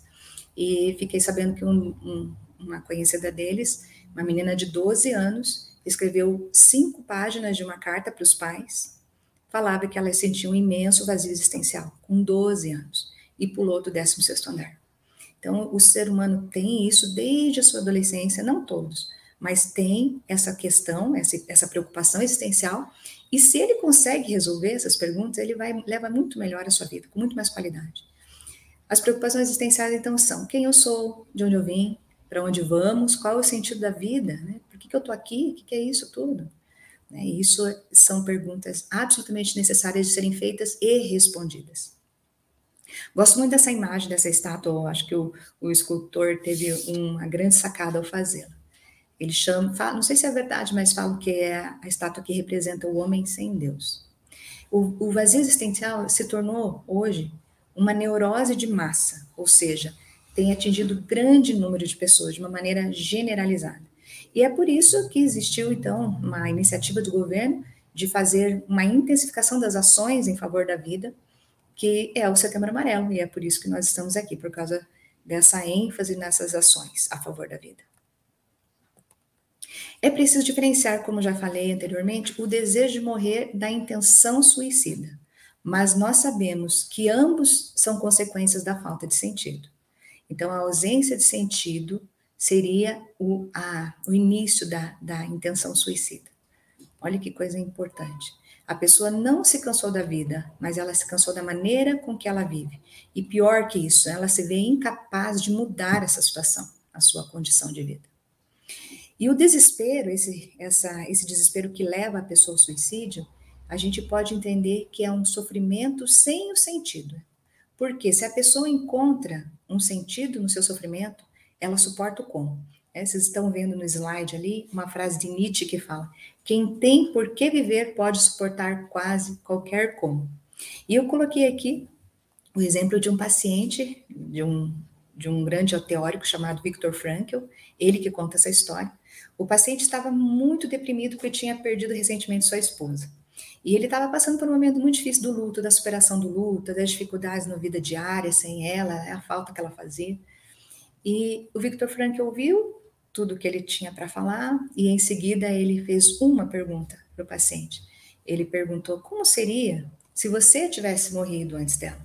[SPEAKER 1] e fiquei sabendo que um, um, uma conhecida deles, uma menina de 12 anos, escreveu cinco páginas de uma carta para os pais, falava que ela sentia um imenso vazio existencial, com 12 anos, e pulou do 16º andar. Então, o ser humano tem isso desde a sua adolescência, não todos, mas tem essa questão, essa, essa preocupação existencial, e se ele consegue resolver essas perguntas, ele vai leva muito melhor a sua vida, com muito mais qualidade. As preocupações existenciais, então, são quem eu sou, de onde eu vim, para onde vamos, qual é o sentido da vida, né? Por que, que eu estou aqui? O que, que é isso tudo? Né? Isso são perguntas absolutamente necessárias de serem feitas e respondidas. Gosto muito dessa imagem, dessa estátua, acho que o, o escultor teve uma grande sacada ao fazê-la. Ele chama, não sei se é verdade, mas fala que é a estátua que representa o homem sem Deus. O, o vazio existencial se tornou hoje uma neurose de massa, ou seja, tem atingido grande número de pessoas de uma maneira generalizada. E é por isso que existiu, então, uma iniciativa do governo de fazer uma intensificação das ações em favor da vida, que é o Setembro Amarelo, e é por isso que nós estamos aqui, por causa dessa ênfase nessas ações a favor da vida. É preciso diferenciar, como já falei anteriormente, o desejo de morrer da intenção suicida, mas nós sabemos que ambos são consequências da falta de sentido. Então, a ausência de sentido seria o, a, o início da, da intenção suicida. Olha que coisa importante. A pessoa não se cansou da vida, mas ela se cansou da maneira com que ela vive. E pior que isso, ela se vê incapaz de mudar essa situação, a sua condição de vida. E o desespero, esse, essa, esse desespero que leva a pessoa ao suicídio, a gente pode entender que é um sofrimento sem o sentido. Porque se a pessoa encontra um sentido no seu sofrimento, ela suporta o como. É, vocês estão vendo no slide ali uma frase de Nietzsche que fala: quem tem por que viver pode suportar quase qualquer como. E eu coloquei aqui o exemplo de um paciente, de um, de um grande teórico chamado Viktor Frankl, ele que conta essa história. O paciente estava muito deprimido porque tinha perdido recentemente sua esposa. E ele estava passando por um momento muito difícil do luto, da superação do luto, das dificuldades na vida diária sem ela, a falta que ela fazia. E o Victor Frankl ouviu tudo que ele tinha para falar e em seguida ele fez uma pergunta para o paciente. Ele perguntou como seria se você tivesse morrido antes dela.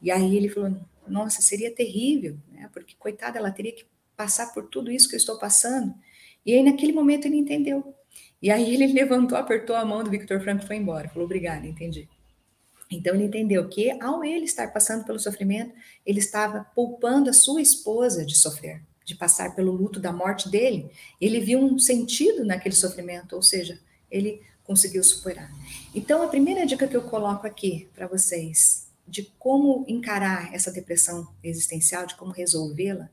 [SPEAKER 1] E aí ele falou: Nossa, seria terrível, né? Porque coitada, ela teria que passar por tudo isso que eu estou passando. E aí naquele momento ele entendeu. E aí ele levantou, apertou a mão do Victor Franco e foi embora. Falou: Obrigado, entendi. Então ele entendeu que ao ele estar passando pelo sofrimento, ele estava poupando a sua esposa de sofrer, de passar pelo luto da morte dele. Ele viu um sentido naquele sofrimento, ou seja, ele conseguiu superar. Então, a primeira dica que eu coloco aqui para vocês de como encarar essa depressão existencial, de como resolvê-la,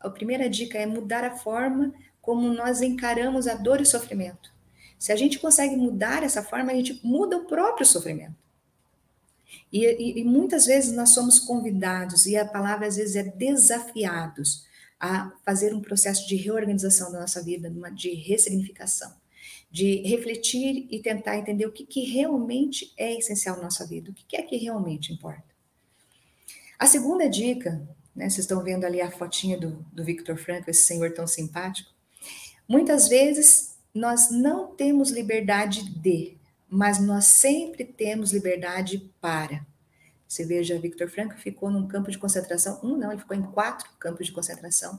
[SPEAKER 1] a primeira dica é mudar a forma como nós encaramos a dor e o sofrimento. Se a gente consegue mudar essa forma, a gente muda o próprio sofrimento. E, e, e, muitas vezes nós somos convidados, e a palavra às vezes é desafiados, a fazer um processo de reorganização da nossa vida, de ressignificação de refletir e tentar entender o que, que realmente é essencial na nossa vida, o que, que é que realmente importa. A segunda dica, né, vocês estão vendo ali a fotinha do, do Victor Frankl, esse senhor tão simpático. Muitas vezes nós não temos liberdade de, mas nós sempre temos liberdade para. Você veja, Victor Frankl ficou num campo de concentração, um não, ele ficou em quatro campos de concentração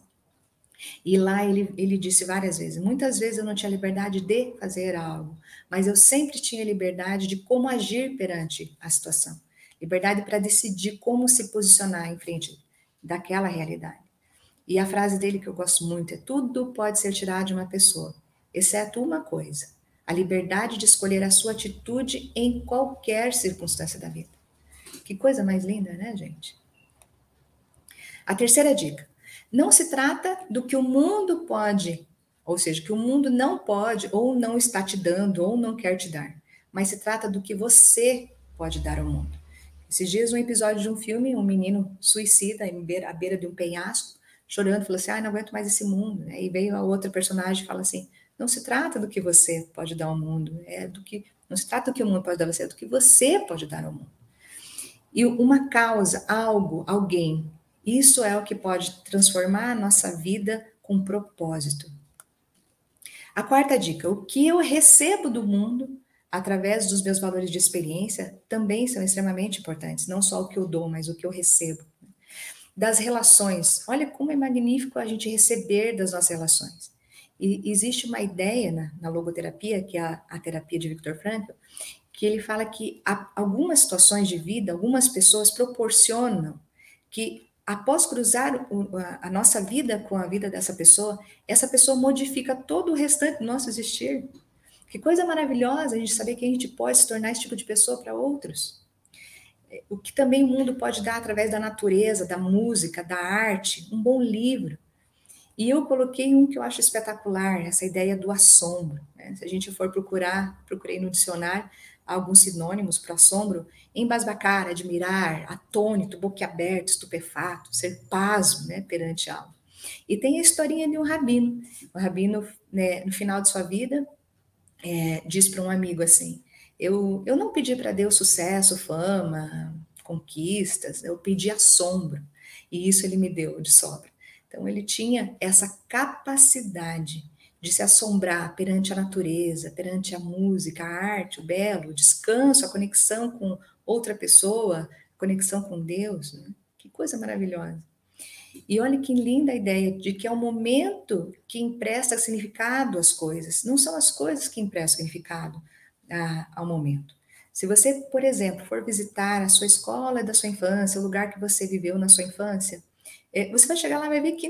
[SPEAKER 1] e lá ele, ele disse várias vezes: muitas vezes eu não tinha liberdade de fazer algo, mas eu sempre tinha liberdade de como agir perante a situação. Liberdade para decidir como se posicionar em frente daquela realidade. E a frase dele que eu gosto muito é: tudo pode ser tirado de uma pessoa, exceto uma coisa: a liberdade de escolher a sua atitude em qualquer circunstância da vida. Que coisa mais linda, né, gente? A terceira dica: não se trata do que o mundo pode, ou seja, que o mundo não pode, ou não está te dando, ou não quer te dar, mas se trata do que você pode dar ao mundo. Esses dias, um episódio de um filme, um menino suicida à beira de um penhasco, chorando, falou assim: ah, não aguento mais esse mundo. E veio a outra personagem e fala assim: não se trata do que você pode dar ao mundo, é do que não se trata do que o mundo pode dar a você, é do que você pode dar ao mundo. E uma causa, algo, alguém isso é o que pode transformar a nossa vida com propósito. A quarta dica: o que eu recebo do mundo através dos meus valores de experiência também são extremamente importantes, não só o que eu dou, mas o que eu recebo. Das relações, olha como é magnífico a gente receber das nossas relações. E existe uma ideia na, na logoterapia, que é a, a terapia de Viktor Frankl, que ele fala que algumas situações de vida, algumas pessoas proporcionam que após cruzar a nossa vida com a vida dessa pessoa, essa pessoa modifica todo o restante do nosso existir. Que coisa maravilhosa a gente saber que a gente pode se tornar esse tipo de pessoa para outros. É, o que também o mundo pode dar através da natureza, da música, da arte, um bom livro. E eu coloquei um que eu acho espetacular, essa ideia do assombro. Né? Se a gente for procurar, procurei no dicionário, alguns sinônimos para assombro, embasbacar, admirar, atônito, boquiaberto, estupefato, ser pasmo né, perante algo. E tem a historinha de um rabino. O rabino, né, no final de sua vida, é, diz para um amigo assim: eu, eu não pedi para Deus sucesso, fama, conquistas, eu pedi assombro, e isso ele me deu de sobra. Então, ele tinha essa capacidade de se assombrar perante a natureza, perante a música, a arte, o belo, o descanso, a conexão com outra pessoa, conexão com Deus. Né? Que coisa maravilhosa. E olha que linda a ideia de que é o momento que empresta significado às coisas, não são as coisas que emprestam significado ah, ao momento. Se você, por exemplo, for visitar a sua escola da sua infância, o lugar que você viveu na sua infância, é, você vai chegar lá e vai ver que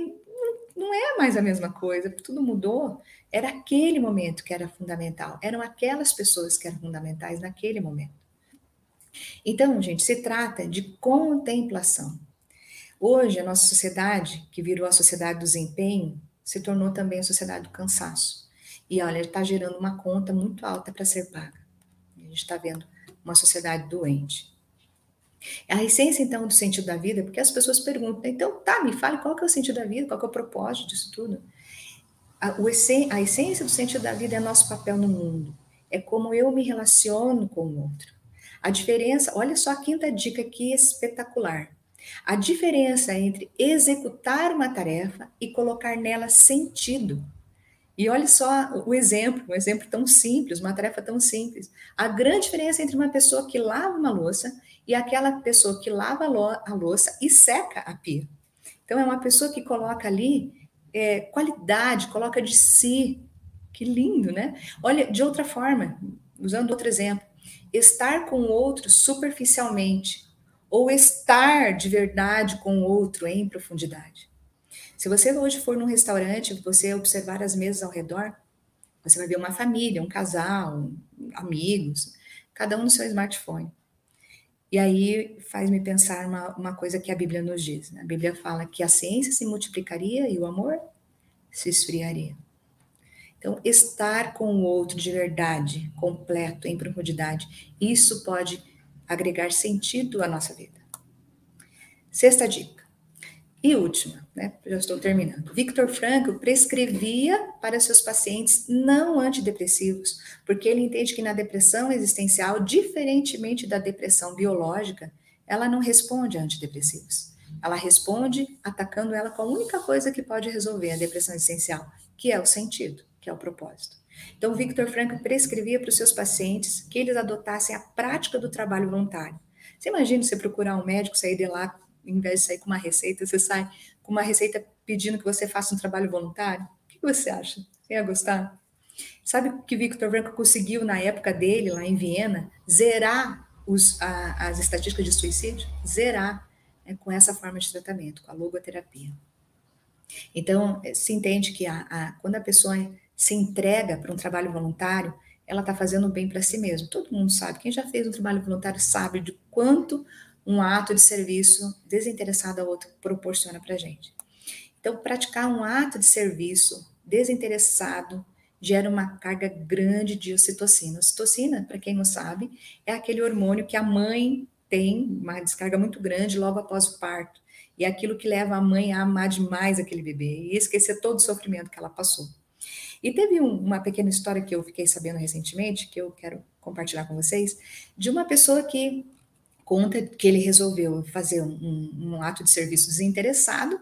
[SPEAKER 1] não é mais a mesma coisa, tudo mudou. Era aquele momento que era fundamental, eram aquelas pessoas que eram fundamentais naquele momento. Então, gente, se trata de contemplação. Hoje, a nossa sociedade, que virou a sociedade do desempenho, se tornou também a sociedade do cansaço. E olha, está gerando uma conta muito alta para ser paga. A gente está vendo uma sociedade doente. A essência, então, do sentido da vida, porque as pessoas perguntam, então, tá, me fale qual que é o sentido da vida, qual que é o propósito disso tudo. A, o a essência do sentido da vida é nosso papel no mundo, é como eu me relaciono com o outro. A diferença, olha só a quinta dica aqui espetacular. A diferença entre executar uma tarefa e colocar nela sentido. E olha só o exemplo, um exemplo tão simples, uma tarefa tão simples. A grande diferença entre uma pessoa que lava uma louça e aquela pessoa que lava a louça e seca a pia. Então, é uma pessoa que coloca ali é, qualidade, coloca de si. Que lindo, né? Olha, de outra forma, usando outro exemplo, estar com o outro superficialmente ou estar de verdade com o outro em profundidade. Se você hoje for num restaurante, você observar as mesas ao redor, você vai ver uma família, um casal, amigos, cada um no seu smartphone. E aí faz-me pensar uma, uma coisa que a Bíblia nos diz. Né? A Bíblia fala que a ciência se multiplicaria e o amor se esfriaria. Então, estar com o outro de verdade, completo, em profundidade, isso pode agregar sentido à nossa vida. Sexta dica. E última, né? Já estou terminando. Victor Frankl prescrevia para seus pacientes não antidepressivos, porque ele entende que na depressão existencial, diferentemente da depressão biológica, ela não responde a antidepressivos. Ela responde atacando ela com a única coisa que pode resolver a depressão existencial, que é o sentido, que é o propósito. Então, Victor Frankl prescrevia para os seus pacientes que eles adotassem a prática do trabalho voluntário. Você imagina você procurar um médico, sair de lá em vez de sair com uma receita, você sai com uma receita pedindo que você faça um trabalho voluntário? O que você acha? Você ia gostar? Sabe o que Victor Frankl conseguiu na época dele, lá em Viena? Zerar os, a, as estatísticas de suicídio? Zerar né, com essa forma de tratamento, com a logoterapia. Então, se entende que a, a, quando a pessoa se entrega para um trabalho voluntário, ela está fazendo bem para si mesmo. Todo mundo sabe, quem já fez um trabalho voluntário sabe de quanto um ato de serviço desinteressado ao outro proporciona para a gente. Então, praticar um ato de serviço desinteressado gera uma carga grande de ocitocina. Ocitocina, para quem não sabe, é aquele hormônio que a mãe tem uma descarga muito grande logo após o parto. E é aquilo que leva a mãe a amar demais aquele bebê e esquecer todo o sofrimento que ela passou. E teve um, uma pequena história que eu fiquei sabendo recentemente, que eu quero compartilhar com vocês, de uma pessoa que conta que ele resolveu fazer um, um ato de serviço desinteressado.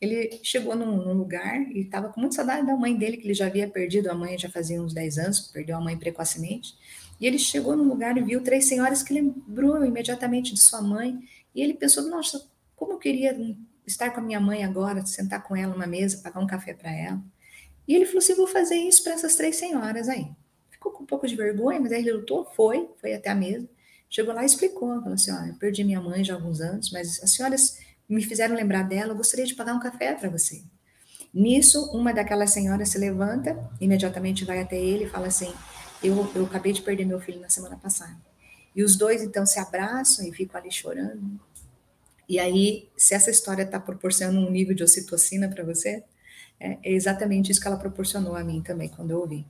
[SPEAKER 1] Ele chegou num, num lugar e estava com muita saudade da mãe dele, que ele já havia perdido a mãe já fazia uns 10 anos, perdeu a mãe precocemente. E ele chegou num lugar e viu três senhoras que lembrou imediatamente de sua mãe. E ele pensou: nossa, como eu queria estar com a minha mãe agora, sentar com ela numa mesa, pagar um café para ela. E ele falou assim: vou fazer isso para essas três senhoras aí. Ficou com um pouco de vergonha, mas aí ele lutou, foi, foi até a mesa. Chegou lá e explicou, falou assim, olha, eu perdi minha mãe já há alguns anos, mas as senhoras me fizeram lembrar dela, eu gostaria de pagar um café para você. Nisso, uma daquelas senhoras se levanta, imediatamente vai até ele e fala assim, eu, eu acabei de perder meu filho na semana passada. E os dois, então, se abraçam e ficam ali chorando. E aí, se essa história está proporcionando um nível de ocitocina para você, é, é exatamente isso que ela proporcionou a mim também, quando eu ouvi.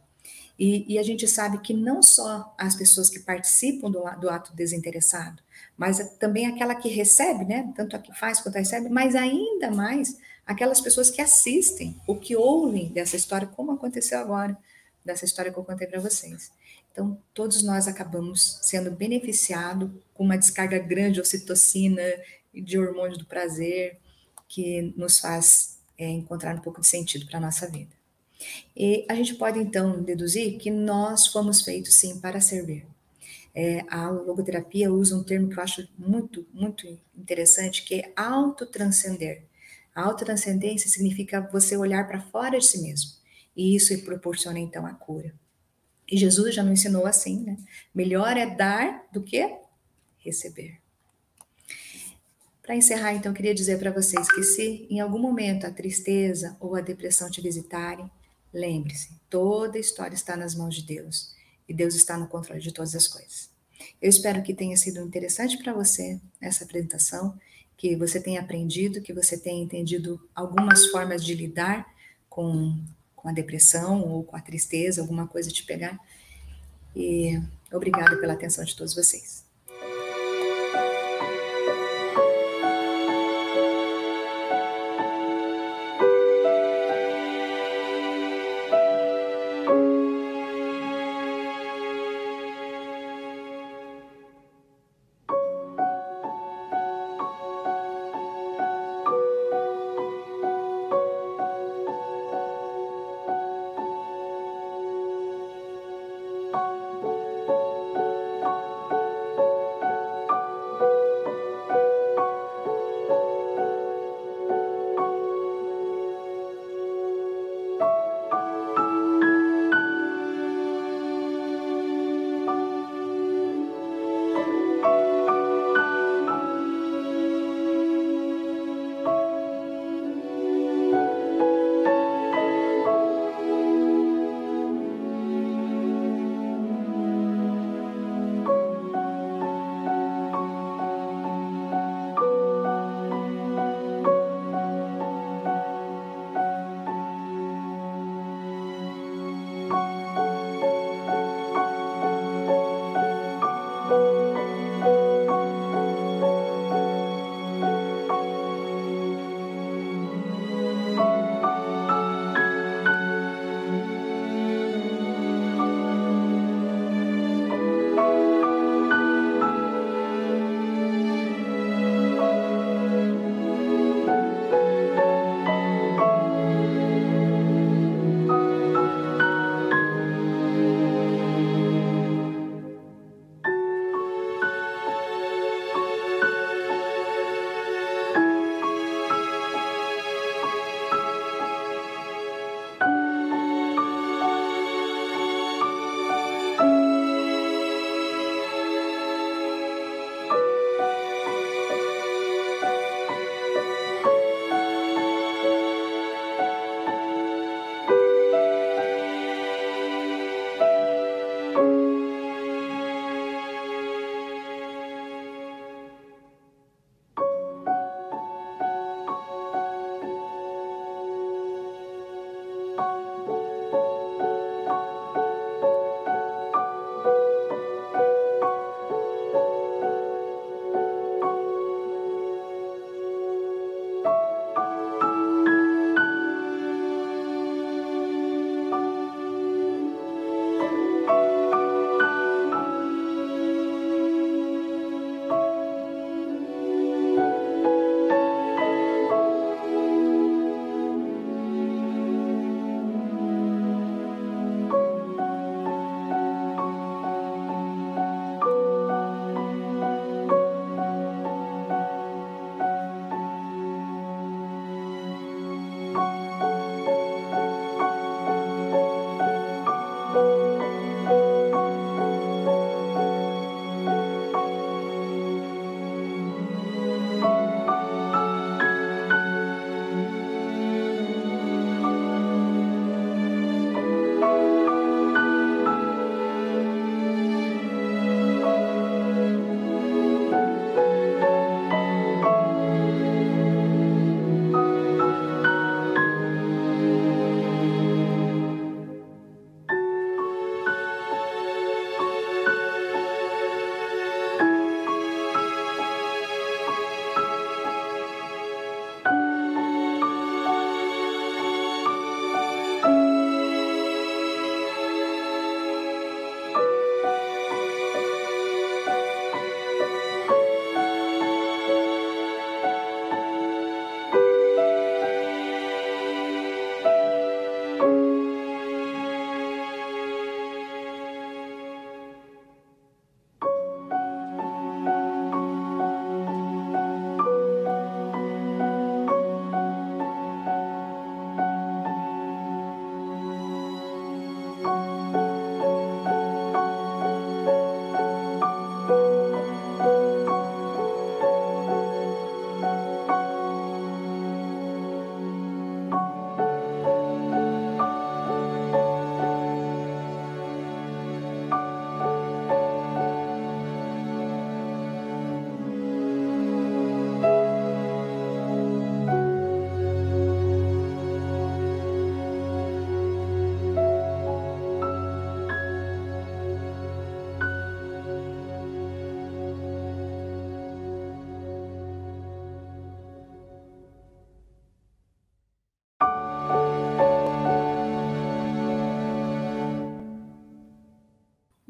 [SPEAKER 1] E, e, a gente sabe que não só as pessoas que participam do, do, ato desinteressado, mas também aquela que recebe, né? Tanto a que faz quanto a recebe, mas ainda mais aquelas pessoas que assistem, ou que ouvem dessa história, como aconteceu agora, dessa história que eu contei para vocês. Então, todos nós acabamos sendo beneficiados com uma descarga grande de ocitocina e de hormônio do prazer, que nos faz é, encontrar um pouco de sentido para a nossa vida. E a gente pode então deduzir que nós fomos feitos sim para servir. É, a logoterapia usa um termo que eu acho muito, muito interessante, que é autotranscender. A autotranscendência significa você olhar para fora de si mesmo. E isso proporciona então a cura. E Jesus já nos ensinou assim, né? Melhor é dar do que receber. Para encerrar, então, queria dizer para vocês que se em algum momento a tristeza ou a depressão te visitarem, Lembre-se, toda história está nas mãos de Deus e Deus está no controle de todas as coisas. Eu espero que tenha sido interessante para você essa apresentação, que você tenha aprendido, que você tenha entendido algumas formas de lidar com, com a depressão ou com a tristeza, alguma coisa te pegar. E obrigada pela atenção de todos vocês.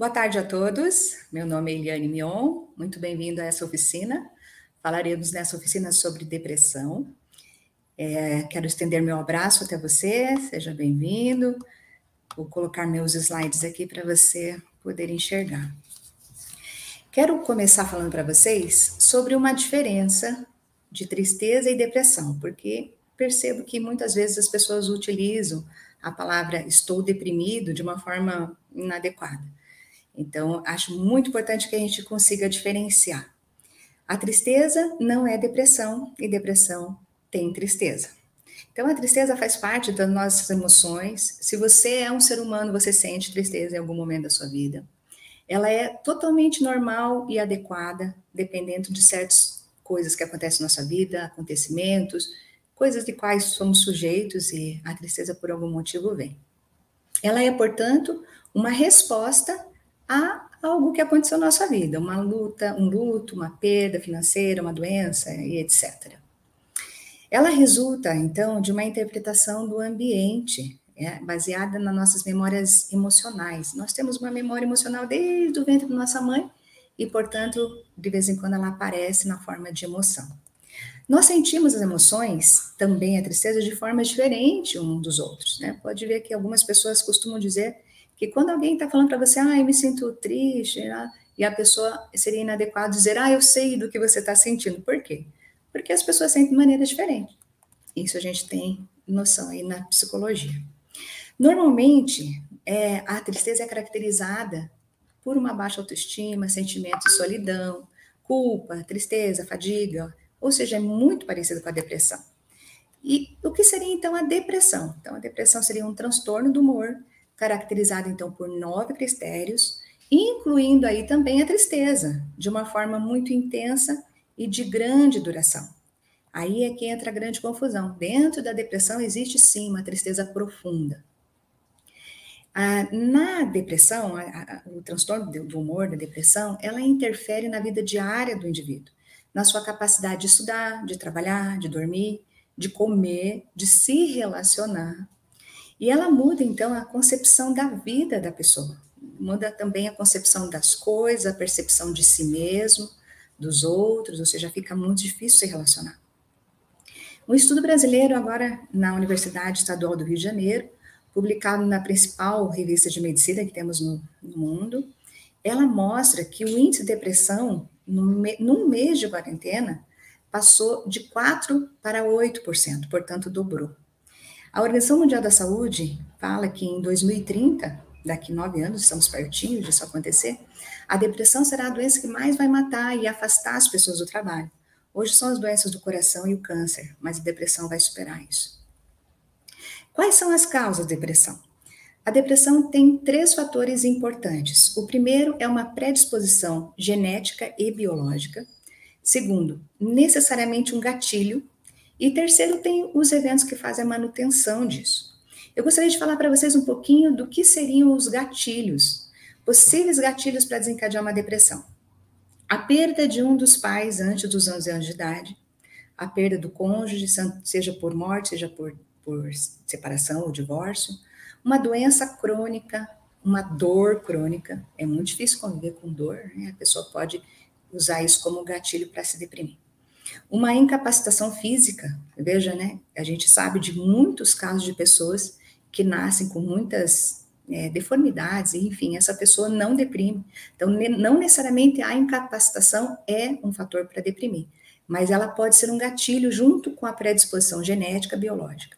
[SPEAKER 1] Boa tarde a todos. Meu nome é Eliane Mion. Muito bem-vindo a essa oficina. Falaremos nessa oficina sobre depressão. É, quero estender meu abraço até você. Seja bem-vindo. Vou colocar meus slides aqui para você poder enxergar. Quero começar falando para vocês sobre uma diferença de tristeza e depressão, porque percebo que muitas vezes as pessoas utilizam a palavra estou deprimido de uma forma inadequada. Então, acho muito importante que a gente consiga diferenciar. A tristeza não é depressão e depressão tem tristeza. Então, a tristeza faz parte das nossas emoções. Se você é um ser humano, você sente tristeza em algum momento da sua vida. Ela é totalmente normal e adequada, dependendo de certas coisas que acontecem na nossa vida, acontecimentos, coisas de quais somos sujeitos e a tristeza por algum motivo vem. Ela é, portanto, uma resposta a algo que aconteceu na nossa vida, uma luta, um luto, uma perda financeira, uma doença e etc. Ela resulta, então, de uma interpretação do ambiente, é, baseada nas nossas memórias emocionais. Nós temos uma memória emocional desde o ventre da nossa mãe e, portanto, de vez em quando ela aparece na forma de emoção. Nós sentimos as emoções, também a tristeza, de forma diferente um dos outros. Né? Pode ver que algumas pessoas costumam dizer que quando alguém está falando para você, ah, eu me sinto triste, né? e a pessoa seria inadequado dizer, ah, eu sei do que você está sentindo. Por quê? Porque as pessoas sentem de maneira diferente. Isso a gente tem noção aí na psicologia. Normalmente, é, a tristeza é caracterizada por uma baixa autoestima, sentimento de solidão, culpa, tristeza, fadiga, ou seja, é muito parecido com a depressão. E o que seria então a depressão? Então, a depressão seria um transtorno do humor caracterizado então por nove critérios, incluindo aí também a tristeza, de uma forma muito intensa e de grande duração. Aí é que entra a grande confusão. Dentro da depressão existe sim uma tristeza profunda. Ah, na depressão, a, a, o transtorno do humor da depressão, ela interfere na vida diária do indivíduo, na sua capacidade de estudar, de trabalhar, de dormir, de comer, de se relacionar, e ela muda, então, a concepção da vida da pessoa. Muda também a concepção das coisas, a percepção de si mesmo, dos outros, ou seja, fica muito difícil se relacionar. Um estudo brasileiro, agora na Universidade Estadual do Rio de Janeiro, publicado na principal revista de medicina que temos no, no mundo, ela mostra que o índice de depressão, num mês de quarentena, passou de 4% para 8%, portanto, dobrou. A Organização Mundial da Saúde fala que em 2030, daqui nove anos, estamos pertinho disso acontecer, a depressão será a doença que mais vai matar e afastar as pessoas do trabalho. Hoje são as doenças do coração e o câncer, mas a depressão vai superar isso. Quais são as causas da depressão? A depressão tem três fatores importantes. O primeiro é uma predisposição genética e biológica. Segundo, necessariamente um gatilho e terceiro, tem os eventos que fazem a manutenção disso. Eu gostaria de falar para vocês um pouquinho do que seriam os gatilhos, possíveis gatilhos para desencadear uma depressão. A perda de um dos pais antes dos 11 anos de idade, a perda do cônjuge, seja por morte, seja por, por separação ou divórcio, uma doença crônica, uma dor crônica. É muito difícil conviver com dor, né? A pessoa pode usar isso como gatilho para se deprimir. Uma incapacitação física, veja, né? A gente sabe de muitos casos de pessoas que nascem com muitas é, deformidades, enfim, essa pessoa não deprime. Então, não necessariamente a incapacitação é um fator para deprimir, mas ela pode ser um gatilho junto com a predisposição genética biológica.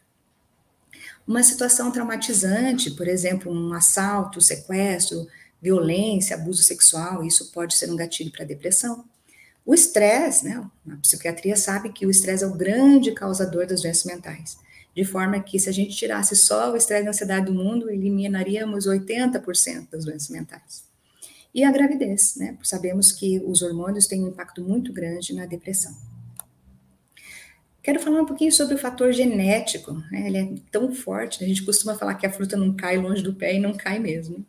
[SPEAKER 1] Uma situação traumatizante, por exemplo, um assalto, sequestro, violência, abuso sexual, isso pode ser um gatilho para depressão. O estresse, né? A psiquiatria sabe que o estresse é o grande causador das doenças mentais. De forma que, se a gente tirasse só o estresse e a ansiedade do mundo, eliminaríamos 80% das doenças mentais. E a gravidez, né? Sabemos que os hormônios têm um impacto muito grande na depressão. Quero falar um pouquinho sobre o fator genético. Né? Ele é tão forte, a gente costuma falar que a fruta não cai longe do pé e não cai mesmo.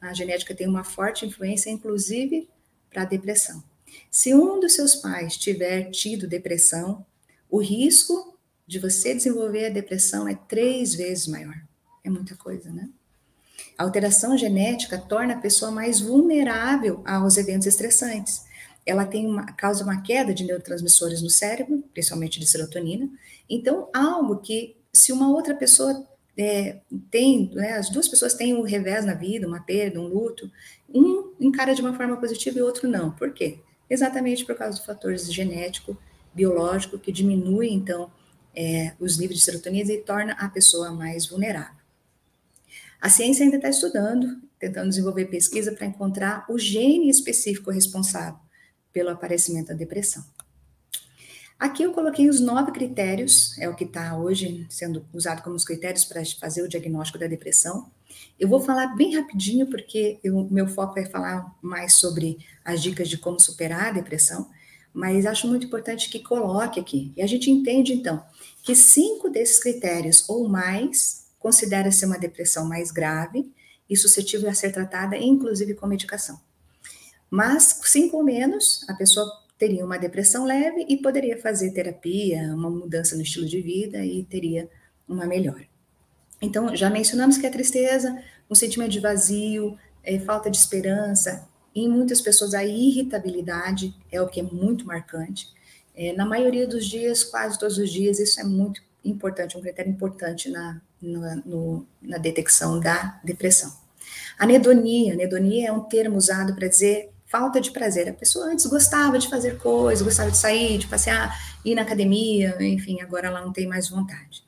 [SPEAKER 1] A genética tem uma forte influência, inclusive, para a depressão. Se um dos seus pais tiver tido depressão, o risco de você desenvolver a depressão é três vezes maior. É muita coisa, né? A alteração genética torna a pessoa mais vulnerável aos eventos estressantes. Ela tem uma, causa uma queda de neurotransmissores no cérebro, principalmente de serotonina. Então, algo que, se uma outra pessoa é, tem, né, as duas pessoas têm um revés na vida, uma perda, um luto, um encara de uma forma positiva e o outro não. Por quê? Exatamente por causa do fator genético, biológico, que diminui, então, é, os níveis de serotonina e torna a pessoa mais vulnerável. A ciência ainda está estudando, tentando desenvolver pesquisa para encontrar o gene específico responsável pelo aparecimento da depressão. Aqui eu coloquei os nove critérios, é o que está hoje sendo usado como os critérios para fazer o diagnóstico da depressão. Eu vou falar bem rapidinho, porque o meu foco é falar mais sobre as dicas de como superar a depressão, mas acho muito importante que coloque aqui. E a gente entende, então, que cinco desses critérios ou mais considera-se uma depressão mais grave e suscetível a ser tratada, inclusive com medicação. Mas cinco ou menos, a pessoa teria uma depressão leve e poderia fazer terapia, uma mudança no estilo de vida e teria uma melhora. Então, já mencionamos que a tristeza, um sentimento de vazio, é, falta de esperança, em muitas pessoas a irritabilidade é o que é muito marcante. É, na maioria dos dias, quase todos os dias, isso é muito importante, um critério importante na, na, no, na detecção da depressão. Anedonia, anedonia é um termo usado para dizer falta de prazer. A pessoa antes gostava de fazer coisas, gostava de sair, de passear, ir na academia, enfim, agora ela não tem mais vontade.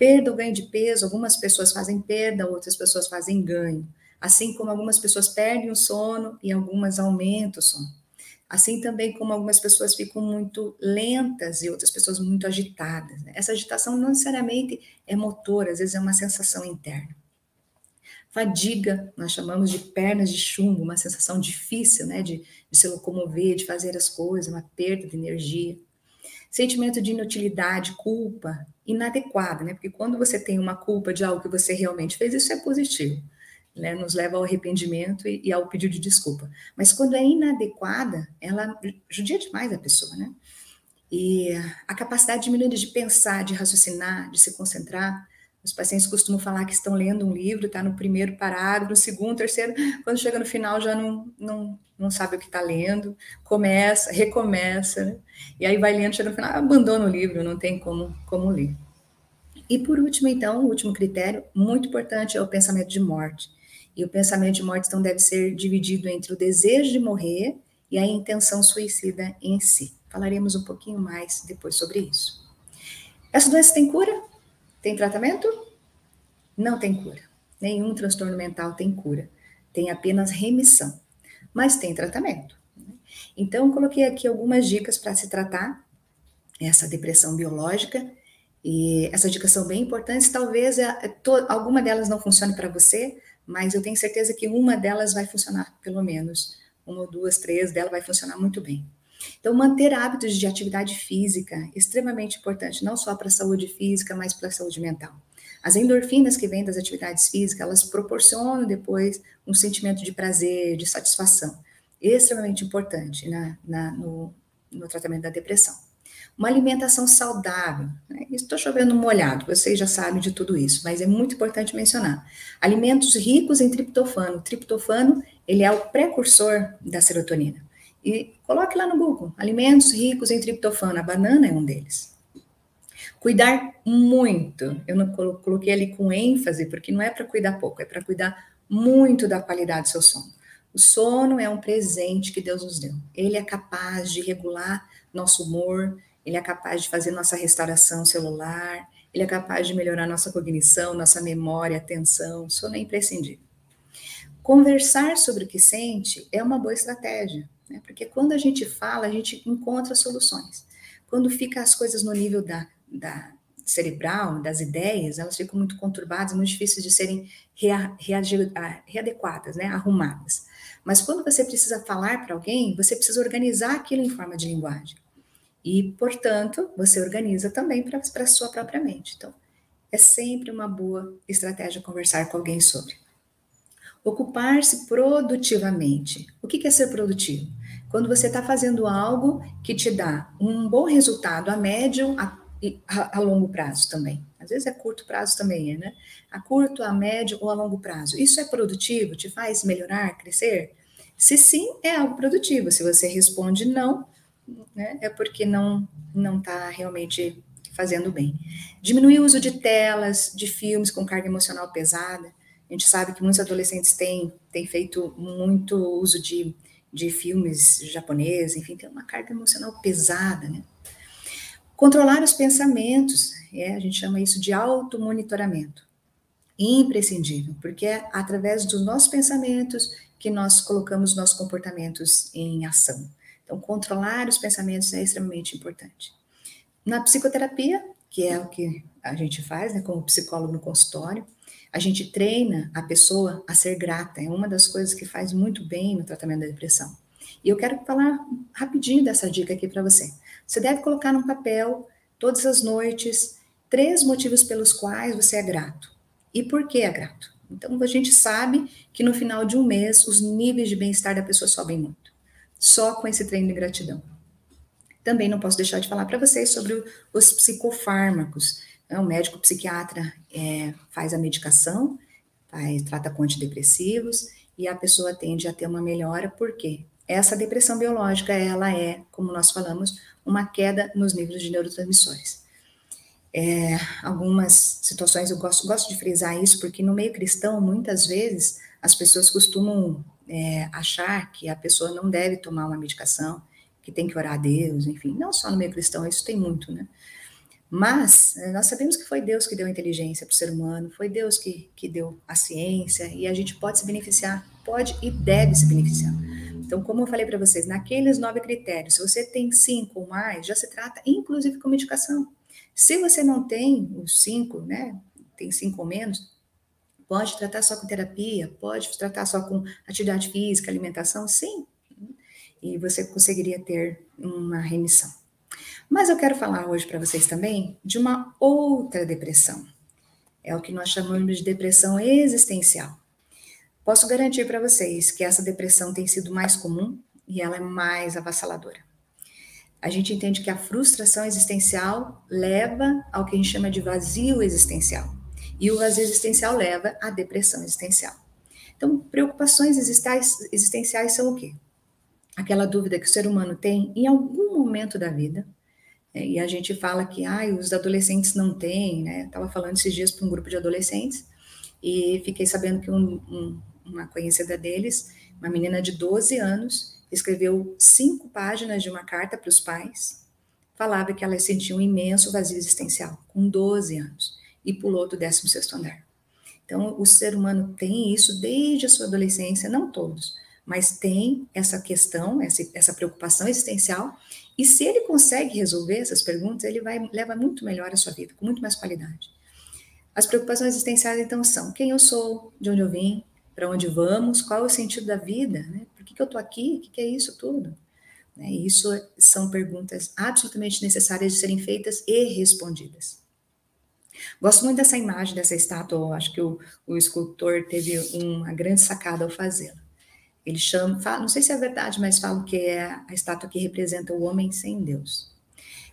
[SPEAKER 1] Perda ou ganho de peso, algumas pessoas fazem perda, outras pessoas fazem ganho. Assim como algumas pessoas perdem o sono e algumas aumentam o sono. Assim também como algumas pessoas ficam muito lentas e outras pessoas muito agitadas. Né? Essa agitação não necessariamente é motora, às vezes é uma sensação interna. Fadiga, nós chamamos de pernas de chumbo, uma sensação difícil né, de, de se locomover, de fazer as coisas, uma perda de energia. Sentimento de inutilidade, culpa, inadequada, né? Porque quando você tem uma culpa de algo que você realmente fez, isso é positivo né, nos leva ao arrependimento e, e, ao pedido de desculpa. Mas quando é inadequada, ela judia demais a pessoa, né? E a capacidade diminuída de pensar, de raciocinar, de se concentrar. Os pacientes costumam falar que estão lendo um livro, está no primeiro parágrafo, no segundo, terceiro, quando chega no final já não, não, não sabe o que está lendo, começa, recomeça, né? e aí vai lendo, chega no final, abandona o livro, não tem como, como ler. E por último, então, o último critério, muito importante, é o pensamento de morte. E o pensamento de morte, então, deve ser dividido entre o desejo de morrer e a intenção suicida em si. Falaremos um pouquinho mais depois sobre isso. Essa doença tem cura? Tem tratamento? Não tem cura. Nenhum transtorno mental tem cura. Tem apenas remissão. Mas tem tratamento. Então, coloquei aqui algumas dicas para se tratar essa depressão biológica. E essas dicas são bem importantes. Talvez é, to, alguma delas não funcione para você, mas eu tenho certeza que uma delas vai funcionar, pelo menos. Uma duas, três dela vai funcionar muito bem. Então, manter hábitos de atividade física extremamente importante, não só para a saúde física, mas para a saúde mental. As endorfinas que vêm das atividades físicas, elas proporcionam depois um sentimento de prazer, de satisfação. Extremamente importante na, na no, no tratamento da depressão. Uma alimentação saudável. Né? Estou chovendo molhado, vocês já sabem de tudo isso, mas é muito importante mencionar. Alimentos ricos em triptofano. O triptofano, ele é o precursor da serotonina. E coloque lá no Google, alimentos ricos em triptofano. A banana é um deles. Cuidar muito. Eu não coloquei ali com ênfase, porque não é para cuidar pouco, é para cuidar muito da qualidade do seu sono. O sono é um presente que Deus nos deu. Ele é capaz de regular nosso humor, ele é capaz de fazer nossa restauração celular, ele é capaz de melhorar nossa cognição, nossa memória, atenção, sono é imprescindível. Conversar sobre o que sente é uma boa estratégia, né? porque quando a gente fala, a gente encontra soluções. Quando fica as coisas no nível da, da cerebral, das ideias, elas ficam muito conturbadas, muito difíceis de serem rea, rea, readequadas, né? arrumadas. Mas quando você precisa falar para alguém, você precisa organizar aquilo em forma de linguagem. E, portanto, você organiza também para a sua própria mente. Então, é sempre uma boa estratégia conversar com alguém sobre. Ocupar-se produtivamente. O que é ser produtivo? Quando você está fazendo algo que te dá um bom resultado a médio a, a, longo prazo também. Às vezes é curto prazo também, né? A curto, a médio ou a longo prazo. Isso é produtivo? Te faz melhorar, crescer? Se sim, é algo produtivo. Se você responde não, né, é porque não não está realmente fazendo bem. Diminuir o uso de telas, de filmes com carga emocional pesada. A gente sabe que muitos adolescentes têm, têm feito muito uso de, de filmes japoneses, enfim, tem uma carga emocional pesada, né? Controlar os pensamentos, é, a gente chama isso de automonitoramento. Imprescindível, porque é através dos nossos pensamentos que nós colocamos nossos comportamentos em ação. Então, controlar os pensamentos é extremamente importante. Na psicoterapia, que é o que a gente faz, né, como psicólogo no consultório, a gente treina a pessoa a ser grata. É uma das coisas que faz muito bem no tratamento da depressão. E eu quero falar rapidinho dessa dica aqui para você. Você deve colocar num papel, todas as noites, três motivos pelos quais você é grato. E por que é grato? Então, a gente sabe que no final de um mês, os níveis de bem-estar da pessoa sobem muito. Só com esse treino de gratidão. Também não posso deixar de falar para vocês sobre os psicofármacos. O médico psiquiatra é, faz a medicação, faz, trata com antidepressivos, e a pessoa tende a ter uma melhora, por quê? Essa depressão biológica, ela é, como nós falamos, uma queda nos níveis de neurotransmissores. É, algumas situações eu gosto, gosto de frisar isso, porque no meio cristão, muitas vezes, as pessoas costumam é, achar que a pessoa não deve tomar uma medicação, que tem que orar a Deus, enfim, não só no meio cristão, isso tem muito, né? Mas é, nós sabemos que foi Deus que deu a inteligência para o ser humano, foi Deus que, que deu a ciência, e a gente pode se beneficiar, pode e deve se beneficiar. Então, como eu falei para vocês, naqueles nove critérios, se você tem cinco ou mais, já se trata inclusive com medicação. Se você não tem os cinco, né, tem cinco ou menos, pode tratar só com terapia, pode tratar só com atividade física, alimentação, sim. E você conseguiria ter uma remissão. Mas eu quero falar hoje para vocês também de uma outra depressão. É o que nós chamamos de depressão existencial. Posso garantir para vocês que essa depressão tem sido mais comum e ela é mais avassaladora. A gente entende que a frustração existencial leva ao que a gente chama de vazio existencial. E o vazio existencial leva à depressão existencial. Então, preocupações existenciais são o quê? Aquela dúvida que o ser humano tem em algum momento da vida? E a gente fala que ah, os adolescentes não têm, né? Estava falando esses dias para um grupo de adolescentes, e fiquei sabendo que um, um, uma conhecida deles, uma menina de 12 anos, escreveu cinco páginas de uma carta para os pais, falava que ela sentia um imenso vazio existencial, com 12 anos, e pulou do 16º andar. Então, o ser humano tem isso desde a sua adolescência, não todos, mas tem essa questão, essa, essa preocupação existencial, e se ele consegue resolver essas perguntas, ele vai leva muito melhor a sua vida, com muito mais qualidade. As preocupações existenciais, então, são quem eu sou, de onde eu vim, para onde vamos, qual é o sentido da vida, né? Por que, que eu estou aqui? O que, que é isso tudo? Né? Isso são perguntas absolutamente necessárias de serem feitas e respondidas. Gosto muito dessa imagem, dessa estátua, acho que o, o escultor teve uma grande sacada ao fazê-la. Ele chama, não sei se é verdade, mas fala que é a estátua que representa o homem sem Deus.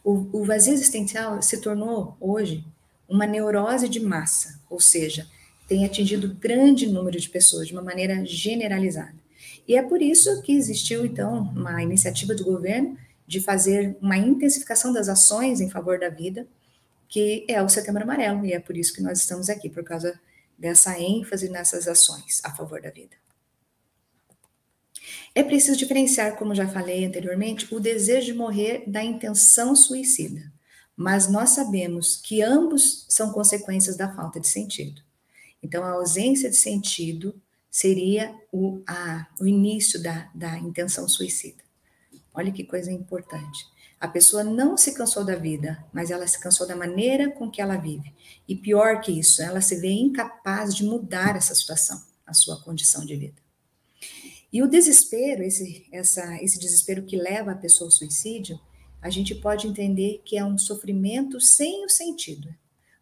[SPEAKER 1] O, o vazio existencial se tornou, hoje, uma neurose de massa, ou seja, tem atingido grande número de pessoas de uma maneira generalizada. E é por isso que existiu, então, uma iniciativa do governo de fazer uma intensificação das ações em favor da vida, que é o Setembro Amarelo, e é por isso que nós estamos aqui, por causa dessa ênfase nessas ações a favor da vida. É preciso diferenciar, como já falei anteriormente, o desejo de morrer da intenção suicida, mas nós sabemos que ambos são consequências da falta de sentido. Então, a ausência de sentido seria o, a, o início da, da intenção suicida. Olha que coisa importante. A pessoa não se cansou da vida, mas ela se cansou da maneira com que ela vive. E pior que isso, ela se vê incapaz de mudar essa situação, a sua condição de vida. E o desespero, esse, essa, esse desespero que leva a pessoa ao suicídio, a gente pode entender que é um sofrimento sem o sentido.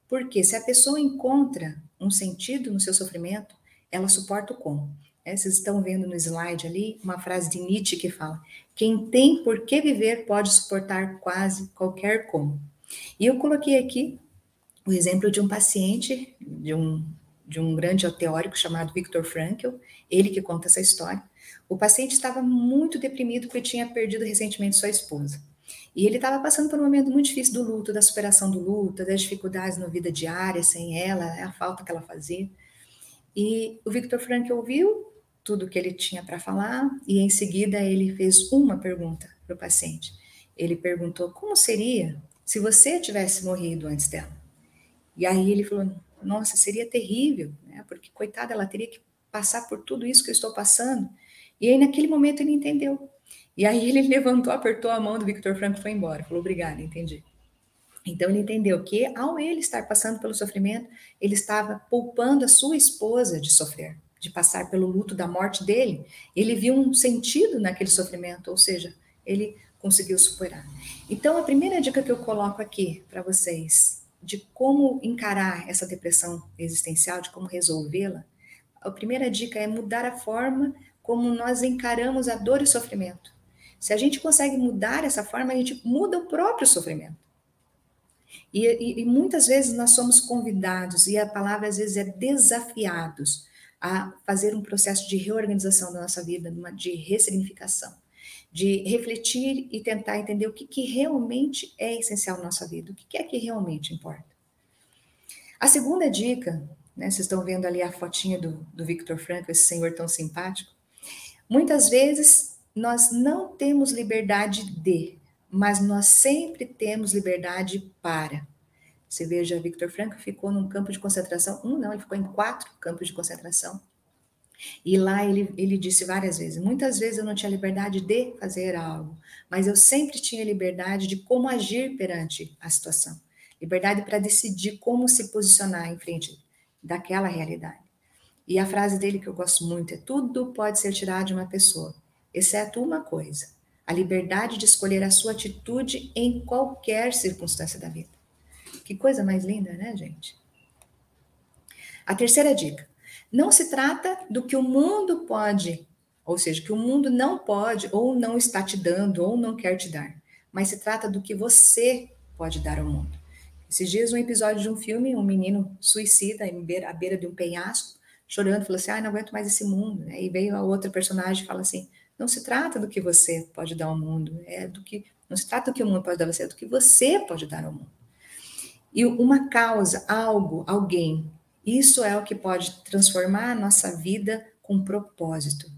[SPEAKER 1] Porque se a pessoa encontra um sentido no seu sofrimento, ela suporta o como. É, vocês estão vendo no slide ali uma frase de Nietzsche que fala: quem tem por que viver pode suportar quase qualquer como. E eu coloquei aqui o exemplo de um paciente, de um, de um grande teórico chamado Viktor Frankl, ele que conta essa história. O paciente estava muito deprimido porque tinha perdido recentemente sua esposa. E ele estava passando por um momento muito difícil do luto, da superação do luto, das dificuldades na vida diária sem ela, a falta que ela fazia. E o Victor Frankl ouviu tudo que ele tinha para falar e em seguida ele fez uma pergunta para o paciente. Ele perguntou como seria se você tivesse morrido antes dela. E aí ele falou: Nossa, seria terrível, né? Porque coitada, ela teria que passar por tudo isso que eu estou passando. E aí naquele momento ele entendeu. E aí ele levantou, apertou a mão do Victor Franco e foi embora. Falou: Obrigada, entendi. Então ele entendeu que ao ele estar passando pelo sofrimento, ele estava poupando a sua esposa de sofrer, de passar pelo luto da morte dele. Ele viu um sentido naquele sofrimento, ou seja, ele conseguiu superar. Então, a primeira dica que eu coloco aqui para vocês de como encarar essa depressão existencial, de como resolvê-la, a primeira dica é mudar a forma como nós encaramos a dor e o sofrimento. Se a gente consegue mudar essa forma, a gente muda o próprio sofrimento. E, e, e, muitas vezes nós somos convidados, e a palavra às vezes é desafiados, a fazer um processo de reorganização da nossa vida, de ressignificação de refletir e tentar entender o que, que realmente é essencial na nossa vida, o que, que é que realmente importa. A segunda dica, né, vocês estão vendo ali a fotinha do, do Victor Franco, esse senhor tão simpático. Muitas vezes nós não temos liberdade de, mas nós sempre temos liberdade para. Você veja, Victor Franco ficou num campo de concentração, um não, ele ficou em quatro campos de concentração e lá ele, ele disse várias vezes: muitas vezes eu não tinha liberdade de fazer algo, mas eu sempre tinha liberdade de como agir perante a situação. Liberdade para decidir como se posicionar em frente daquela realidade. E a frase dele que eu gosto muito é: tudo pode ser tirado de uma pessoa, exceto uma coisa: a liberdade de escolher a sua atitude em qualquer circunstância da vida. Que coisa mais linda, né, gente? A terceira dica: não se trata do que o mundo pode, ou seja, que o mundo não pode, ou não está te dando, ou não quer te dar, mas se trata do que você pode dar ao mundo. Esses dias, um episódio de um filme, um menino suicida à beira de um penhasco, chorando, falou assim: ah, não aguento mais esse mundo. E veio a outra personagem e fala assim: não se trata do que você pode dar ao mundo, é do que não se trata do que o mundo pode dar a você, é do que você pode dar ao mundo. E uma causa, algo, alguém isso é o que pode transformar a nossa vida com propósito.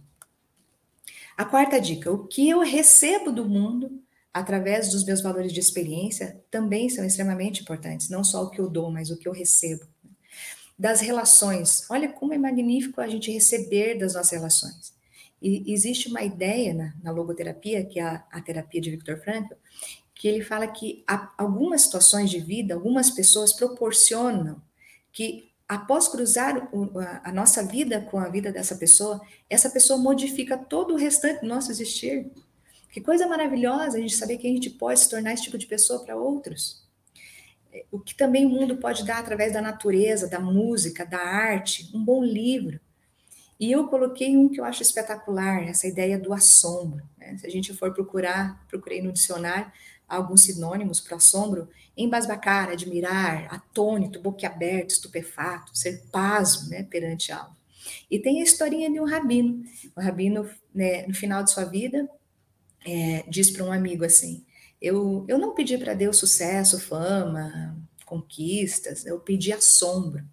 [SPEAKER 1] A quarta dica: o que eu recebo do mundo através dos meus valores de experiência também são extremamente importantes, não só o que eu dou, mas o que eu recebo. Das relações, olha como é magnífico a gente receber das nossas relações. E existe uma ideia na, na logoterapia, que é a, a terapia de Viktor Frankl, que ele fala que algumas situações de vida, algumas pessoas proporcionam que após cruzar a nossa vida com a vida dessa pessoa, essa pessoa modifica todo o restante do nosso existir. Que coisa maravilhosa a gente saber que a gente pode se tornar esse tipo de pessoa para outros. O que também o mundo pode dar através da natureza, da música, da arte, um bom livro. E eu coloquei um que eu acho espetacular, essa ideia do assombro. Né? Se a gente for procurar, procurei no dicionário, alguns sinônimos para assombro, embasbacar, admirar, atônito, boquiaberto, estupefato, ser pasmo né, perante algo. E tem a historinha de um rabino. O rabino, né, no final de sua vida, é, diz para um amigo assim: eu, eu não pedi para Deus sucesso, fama, conquistas, eu pedi assombro.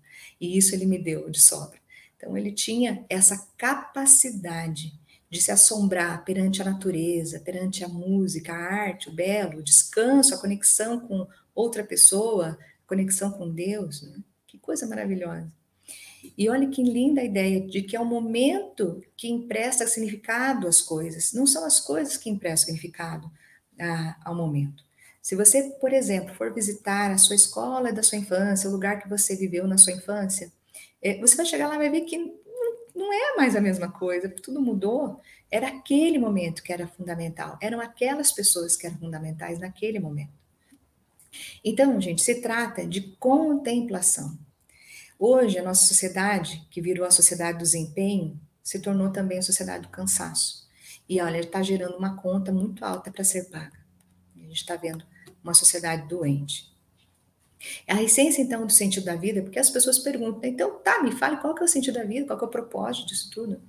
[SPEAKER 1] E isso ele me deu de sobra. Então, ele tinha essa capacidade de se assombrar perante a natureza, perante a música, a arte, o belo, o descanso, a conexão com outra pessoa, conexão com Deus. Né? Que coisa maravilhosa. E olha que linda a ideia de que é o momento que empresta significado às coisas, não são as coisas que emprestam significado ah, ao momento. Se você, por exemplo, for visitar a sua escola da sua infância, o lugar que você viveu na sua infância, eh, você vai chegar lá e vai ver que não é mais a mesma coisa, tudo mudou. Era aquele momento que era fundamental, eram aquelas pessoas que eram fundamentais naquele momento. Então, gente, se trata de contemplação. Hoje, a nossa sociedade, que virou a sociedade do desempenho, se tornou também a sociedade do cansaço. E olha, está gerando uma conta muito alta para ser paga. A gente está vendo uma sociedade doente. A essência, então, do sentido da vida, porque as pessoas perguntam, então, tá, me fale qual que é o sentido da vida, qual que é o propósito disso tudo.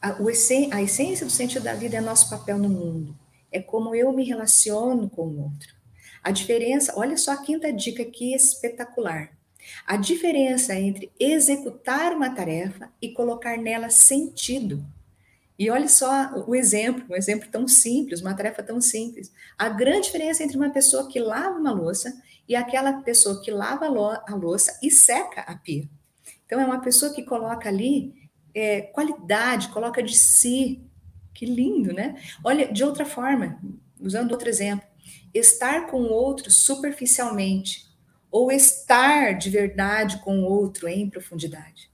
[SPEAKER 1] A, o a essência do sentido da vida é nosso papel no mundo, é como eu me relaciono com o outro. A diferença, olha só a quinta dica aqui espetacular. A diferença entre executar uma tarefa e colocar nela sentido. E olha só o exemplo, um exemplo tão simples, uma tarefa tão simples. A grande diferença entre uma pessoa que lava uma louça e aquela pessoa que lava a louça e seca a pia. Então, é uma pessoa que coloca ali é, qualidade, coloca de si. Que lindo, né? Olha, de outra forma, usando outro exemplo, estar com o outro superficialmente ou estar de verdade com o outro em profundidade.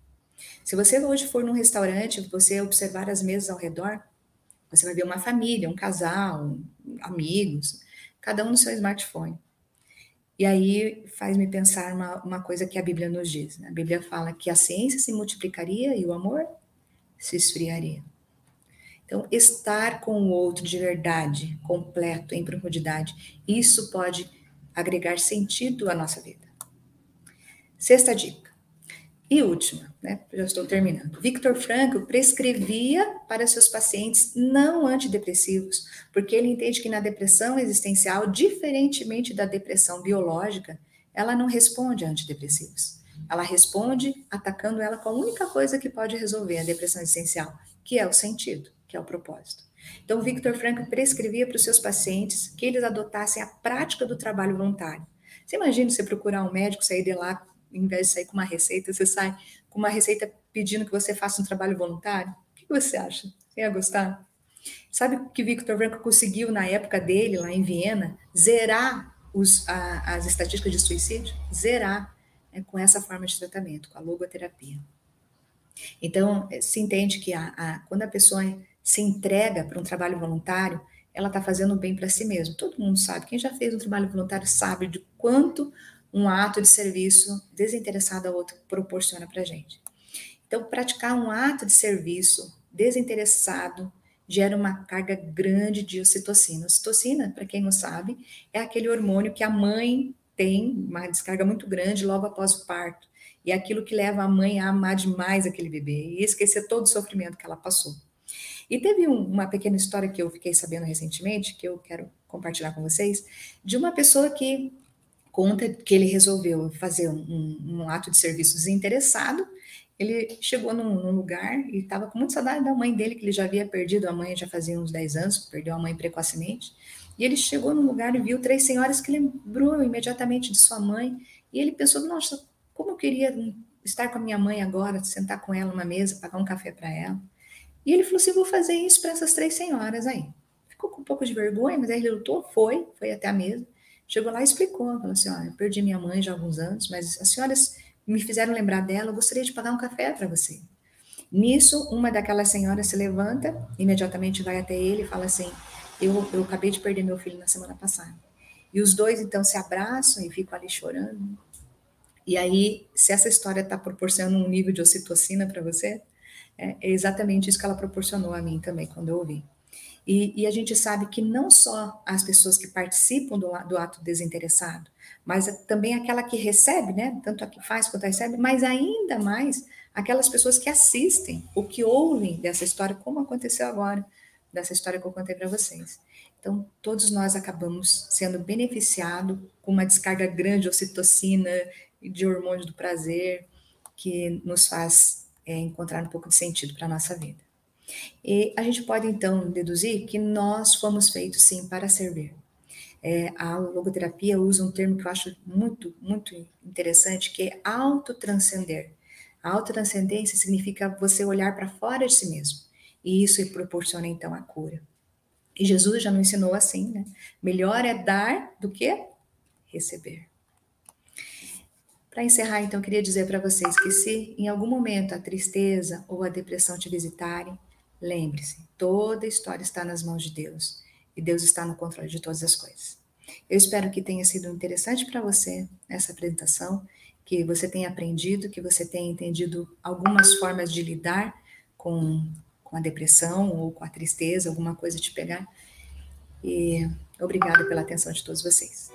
[SPEAKER 1] Se você hoje for num restaurante, você observar as mesas ao redor, você vai ver uma família, um casal, amigos, cada um no seu smartphone. E aí faz-me pensar uma, uma coisa que a Bíblia nos diz. Né? A Bíblia fala que a ciência se multiplicaria e o amor se esfriaria. Então, estar com o outro de verdade, completo, em profundidade, isso pode agregar sentido à nossa vida. Sexta dica. E última, né? Já estou terminando. Victor Frankl prescrevia para seus pacientes não antidepressivos, porque ele entende que na depressão existencial, diferentemente da depressão biológica, ela não responde a antidepressivos. Ela responde atacando ela com a única coisa que pode resolver a depressão existencial, que é o sentido, que é o propósito. Então, Victor Frankl prescrevia para os seus pacientes que eles adotassem a prática do trabalho voluntário. Você imagina você procurar um médico, sair de lá em vez de sair com uma receita, você sai com uma receita pedindo que você faça um trabalho voluntário? O que você acha? Você ia gostar? Sabe o que Victor Frankl conseguiu na época dele, lá em Viena? Zerar os, a, as estatísticas de suicídio? Zerar né, com essa forma de tratamento, com a logoterapia. Então, se entende que a, a, quando a pessoa se entrega para um trabalho voluntário, ela está fazendo bem para si mesmo. Todo mundo sabe, quem já fez um trabalho voluntário sabe de quanto um ato de serviço desinteressado ao outro proporciona para a gente. Então, praticar um ato de serviço desinteressado gera uma carga grande de ocitocina. Ocitocina, para quem não sabe, é aquele hormônio que a mãe tem uma descarga muito grande logo após o parto. E é aquilo que leva a mãe a amar demais aquele bebê e esquecer todo o sofrimento que ela passou. E teve um, uma pequena história que eu fiquei sabendo recentemente, que eu quero compartilhar com vocês, de uma pessoa que conta que ele resolveu fazer um, um ato de serviço desinteressado. Ele chegou num, num lugar e estava com muita saudade da mãe dele, que ele já havia perdido a mãe já fazia uns 10 anos, perdeu a mãe precocemente. E ele chegou num lugar e viu três senhoras que lembrou imediatamente de sua mãe. E ele pensou: nossa, como eu queria estar com a minha mãe agora, sentar com ela numa mesa, pagar um café para ela. E ele falou assim: vou fazer isso para essas três senhoras aí. Ficou com um pouco de vergonha, mas aí ele lutou, foi, foi até a mesa. Chegou lá e explicou, falou assim, olha, eu perdi minha mãe já há alguns anos, mas as senhoras me fizeram lembrar dela, eu gostaria de pagar um café para você. Nisso, uma daquelas senhoras se levanta, imediatamente vai até ele e fala assim, eu, eu acabei de perder meu filho na semana passada. E os dois, então, se abraçam e ficam ali chorando. E aí, se essa história está proporcionando um nível de ocitocina para você, é, é exatamente isso que ela proporcionou a mim também, quando eu ouvi. E, e, a gente sabe que não só as pessoas que participam do, do, ato desinteressado, mas também aquela que recebe, né? Tanto a que faz quanto a recebe, mas ainda mais aquelas pessoas que assistem, ou que ouvem dessa história, como aconteceu agora, dessa história que eu contei para vocês. Então, todos nós acabamos sendo beneficiados com uma descarga grande de ocitocina e de hormônio do prazer, que nos faz é, encontrar um pouco de sentido para a nossa vida. E a gente pode então deduzir que nós fomos feitos sim para servir. É, a logoterapia usa um termo que eu acho muito, muito interessante, que é autotranscender. A autotranscendência significa você olhar para fora de si mesmo. E isso proporciona então a cura. E Jesus já nos ensinou assim, né? Melhor é dar do que receber. Para encerrar, então, queria dizer para vocês que se em algum momento a tristeza ou a depressão te visitarem, Lembre-se, toda história está nas mãos de Deus e Deus está no controle de todas as coisas. Eu espero que tenha sido interessante para você essa apresentação, que você tenha aprendido, que você tenha entendido algumas formas de lidar com, com a depressão ou com a tristeza, alguma coisa te pegar. E obrigada pela atenção de todos vocês.